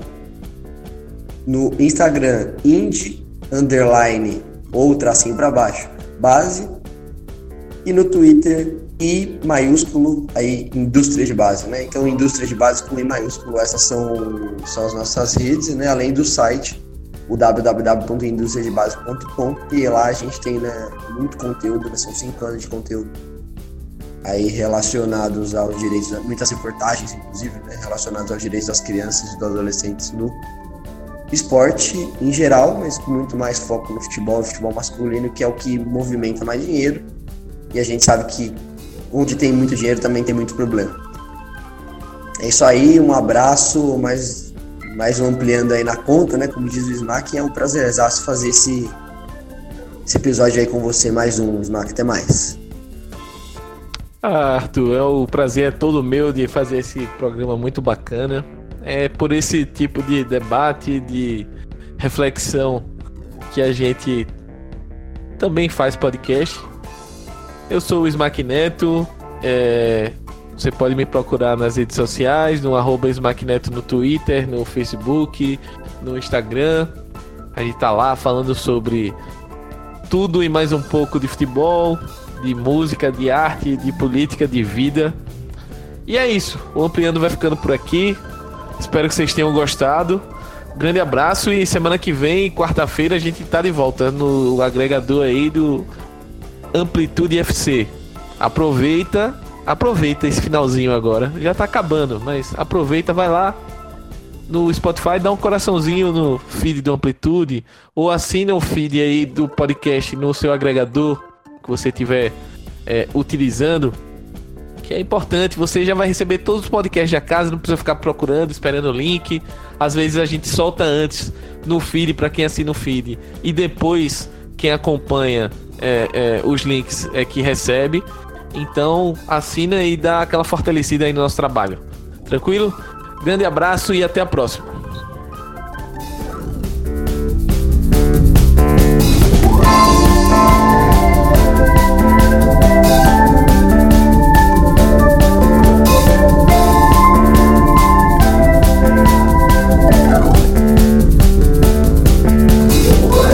No Instagram, indie, underline ou tracinho para baixo, base. E no Twitter, I maiúsculo, aí indústria de base, né? Então, indústria de base com I maiúsculo, essas são, são as nossas redes, né? Além do site, o www.industriadebase.com e lá a gente tem né, muito conteúdo, né? são cinco anos de conteúdo aí relacionados aos direitos, muitas reportagens, inclusive, né, relacionadas aos direitos das crianças e dos adolescentes no esporte em geral, mas muito mais foco no futebol, futebol masculino, que é o que movimenta mais dinheiro. E a gente sabe que onde tem muito dinheiro também tem muito problema. É isso aí, um abraço, mais, mais um ampliando aí na conta, né? Como diz o Smack, é um prazerzaço fazer esse, esse episódio aí com você, mais um, Smack, até mais. Ah, Arthur, é o prazer é todo meu de fazer esse programa muito bacana. É por esse tipo de debate, de reflexão que a gente também faz podcast. Eu sou o Smack Neto, é, você pode me procurar nas redes sociais, no arroba no Twitter, no Facebook, no Instagram. A gente tá lá falando sobre tudo e mais um pouco de futebol, de música, de arte, de política, de vida. E é isso. O Ampliando vai ficando por aqui. Espero que vocês tenham gostado. Grande abraço e semana que vem, quarta-feira, a gente tá de volta no agregador aí do Amplitude FC. Aproveita, aproveita esse finalzinho agora. Já tá acabando, mas aproveita, vai lá no Spotify, dá um coraçãozinho no feed do Amplitude ou assina o feed aí do podcast no seu agregador que você estiver é, utilizando que é importante. Você já vai receber todos os podcasts da casa, não precisa ficar procurando, esperando o link. Às vezes a gente solta antes no feed para quem assina o feed e depois quem acompanha é, é, os links é que recebe. Então assina e dá aquela fortalecida aí no nosso trabalho. Tranquilo? Grande abraço e até a próxima.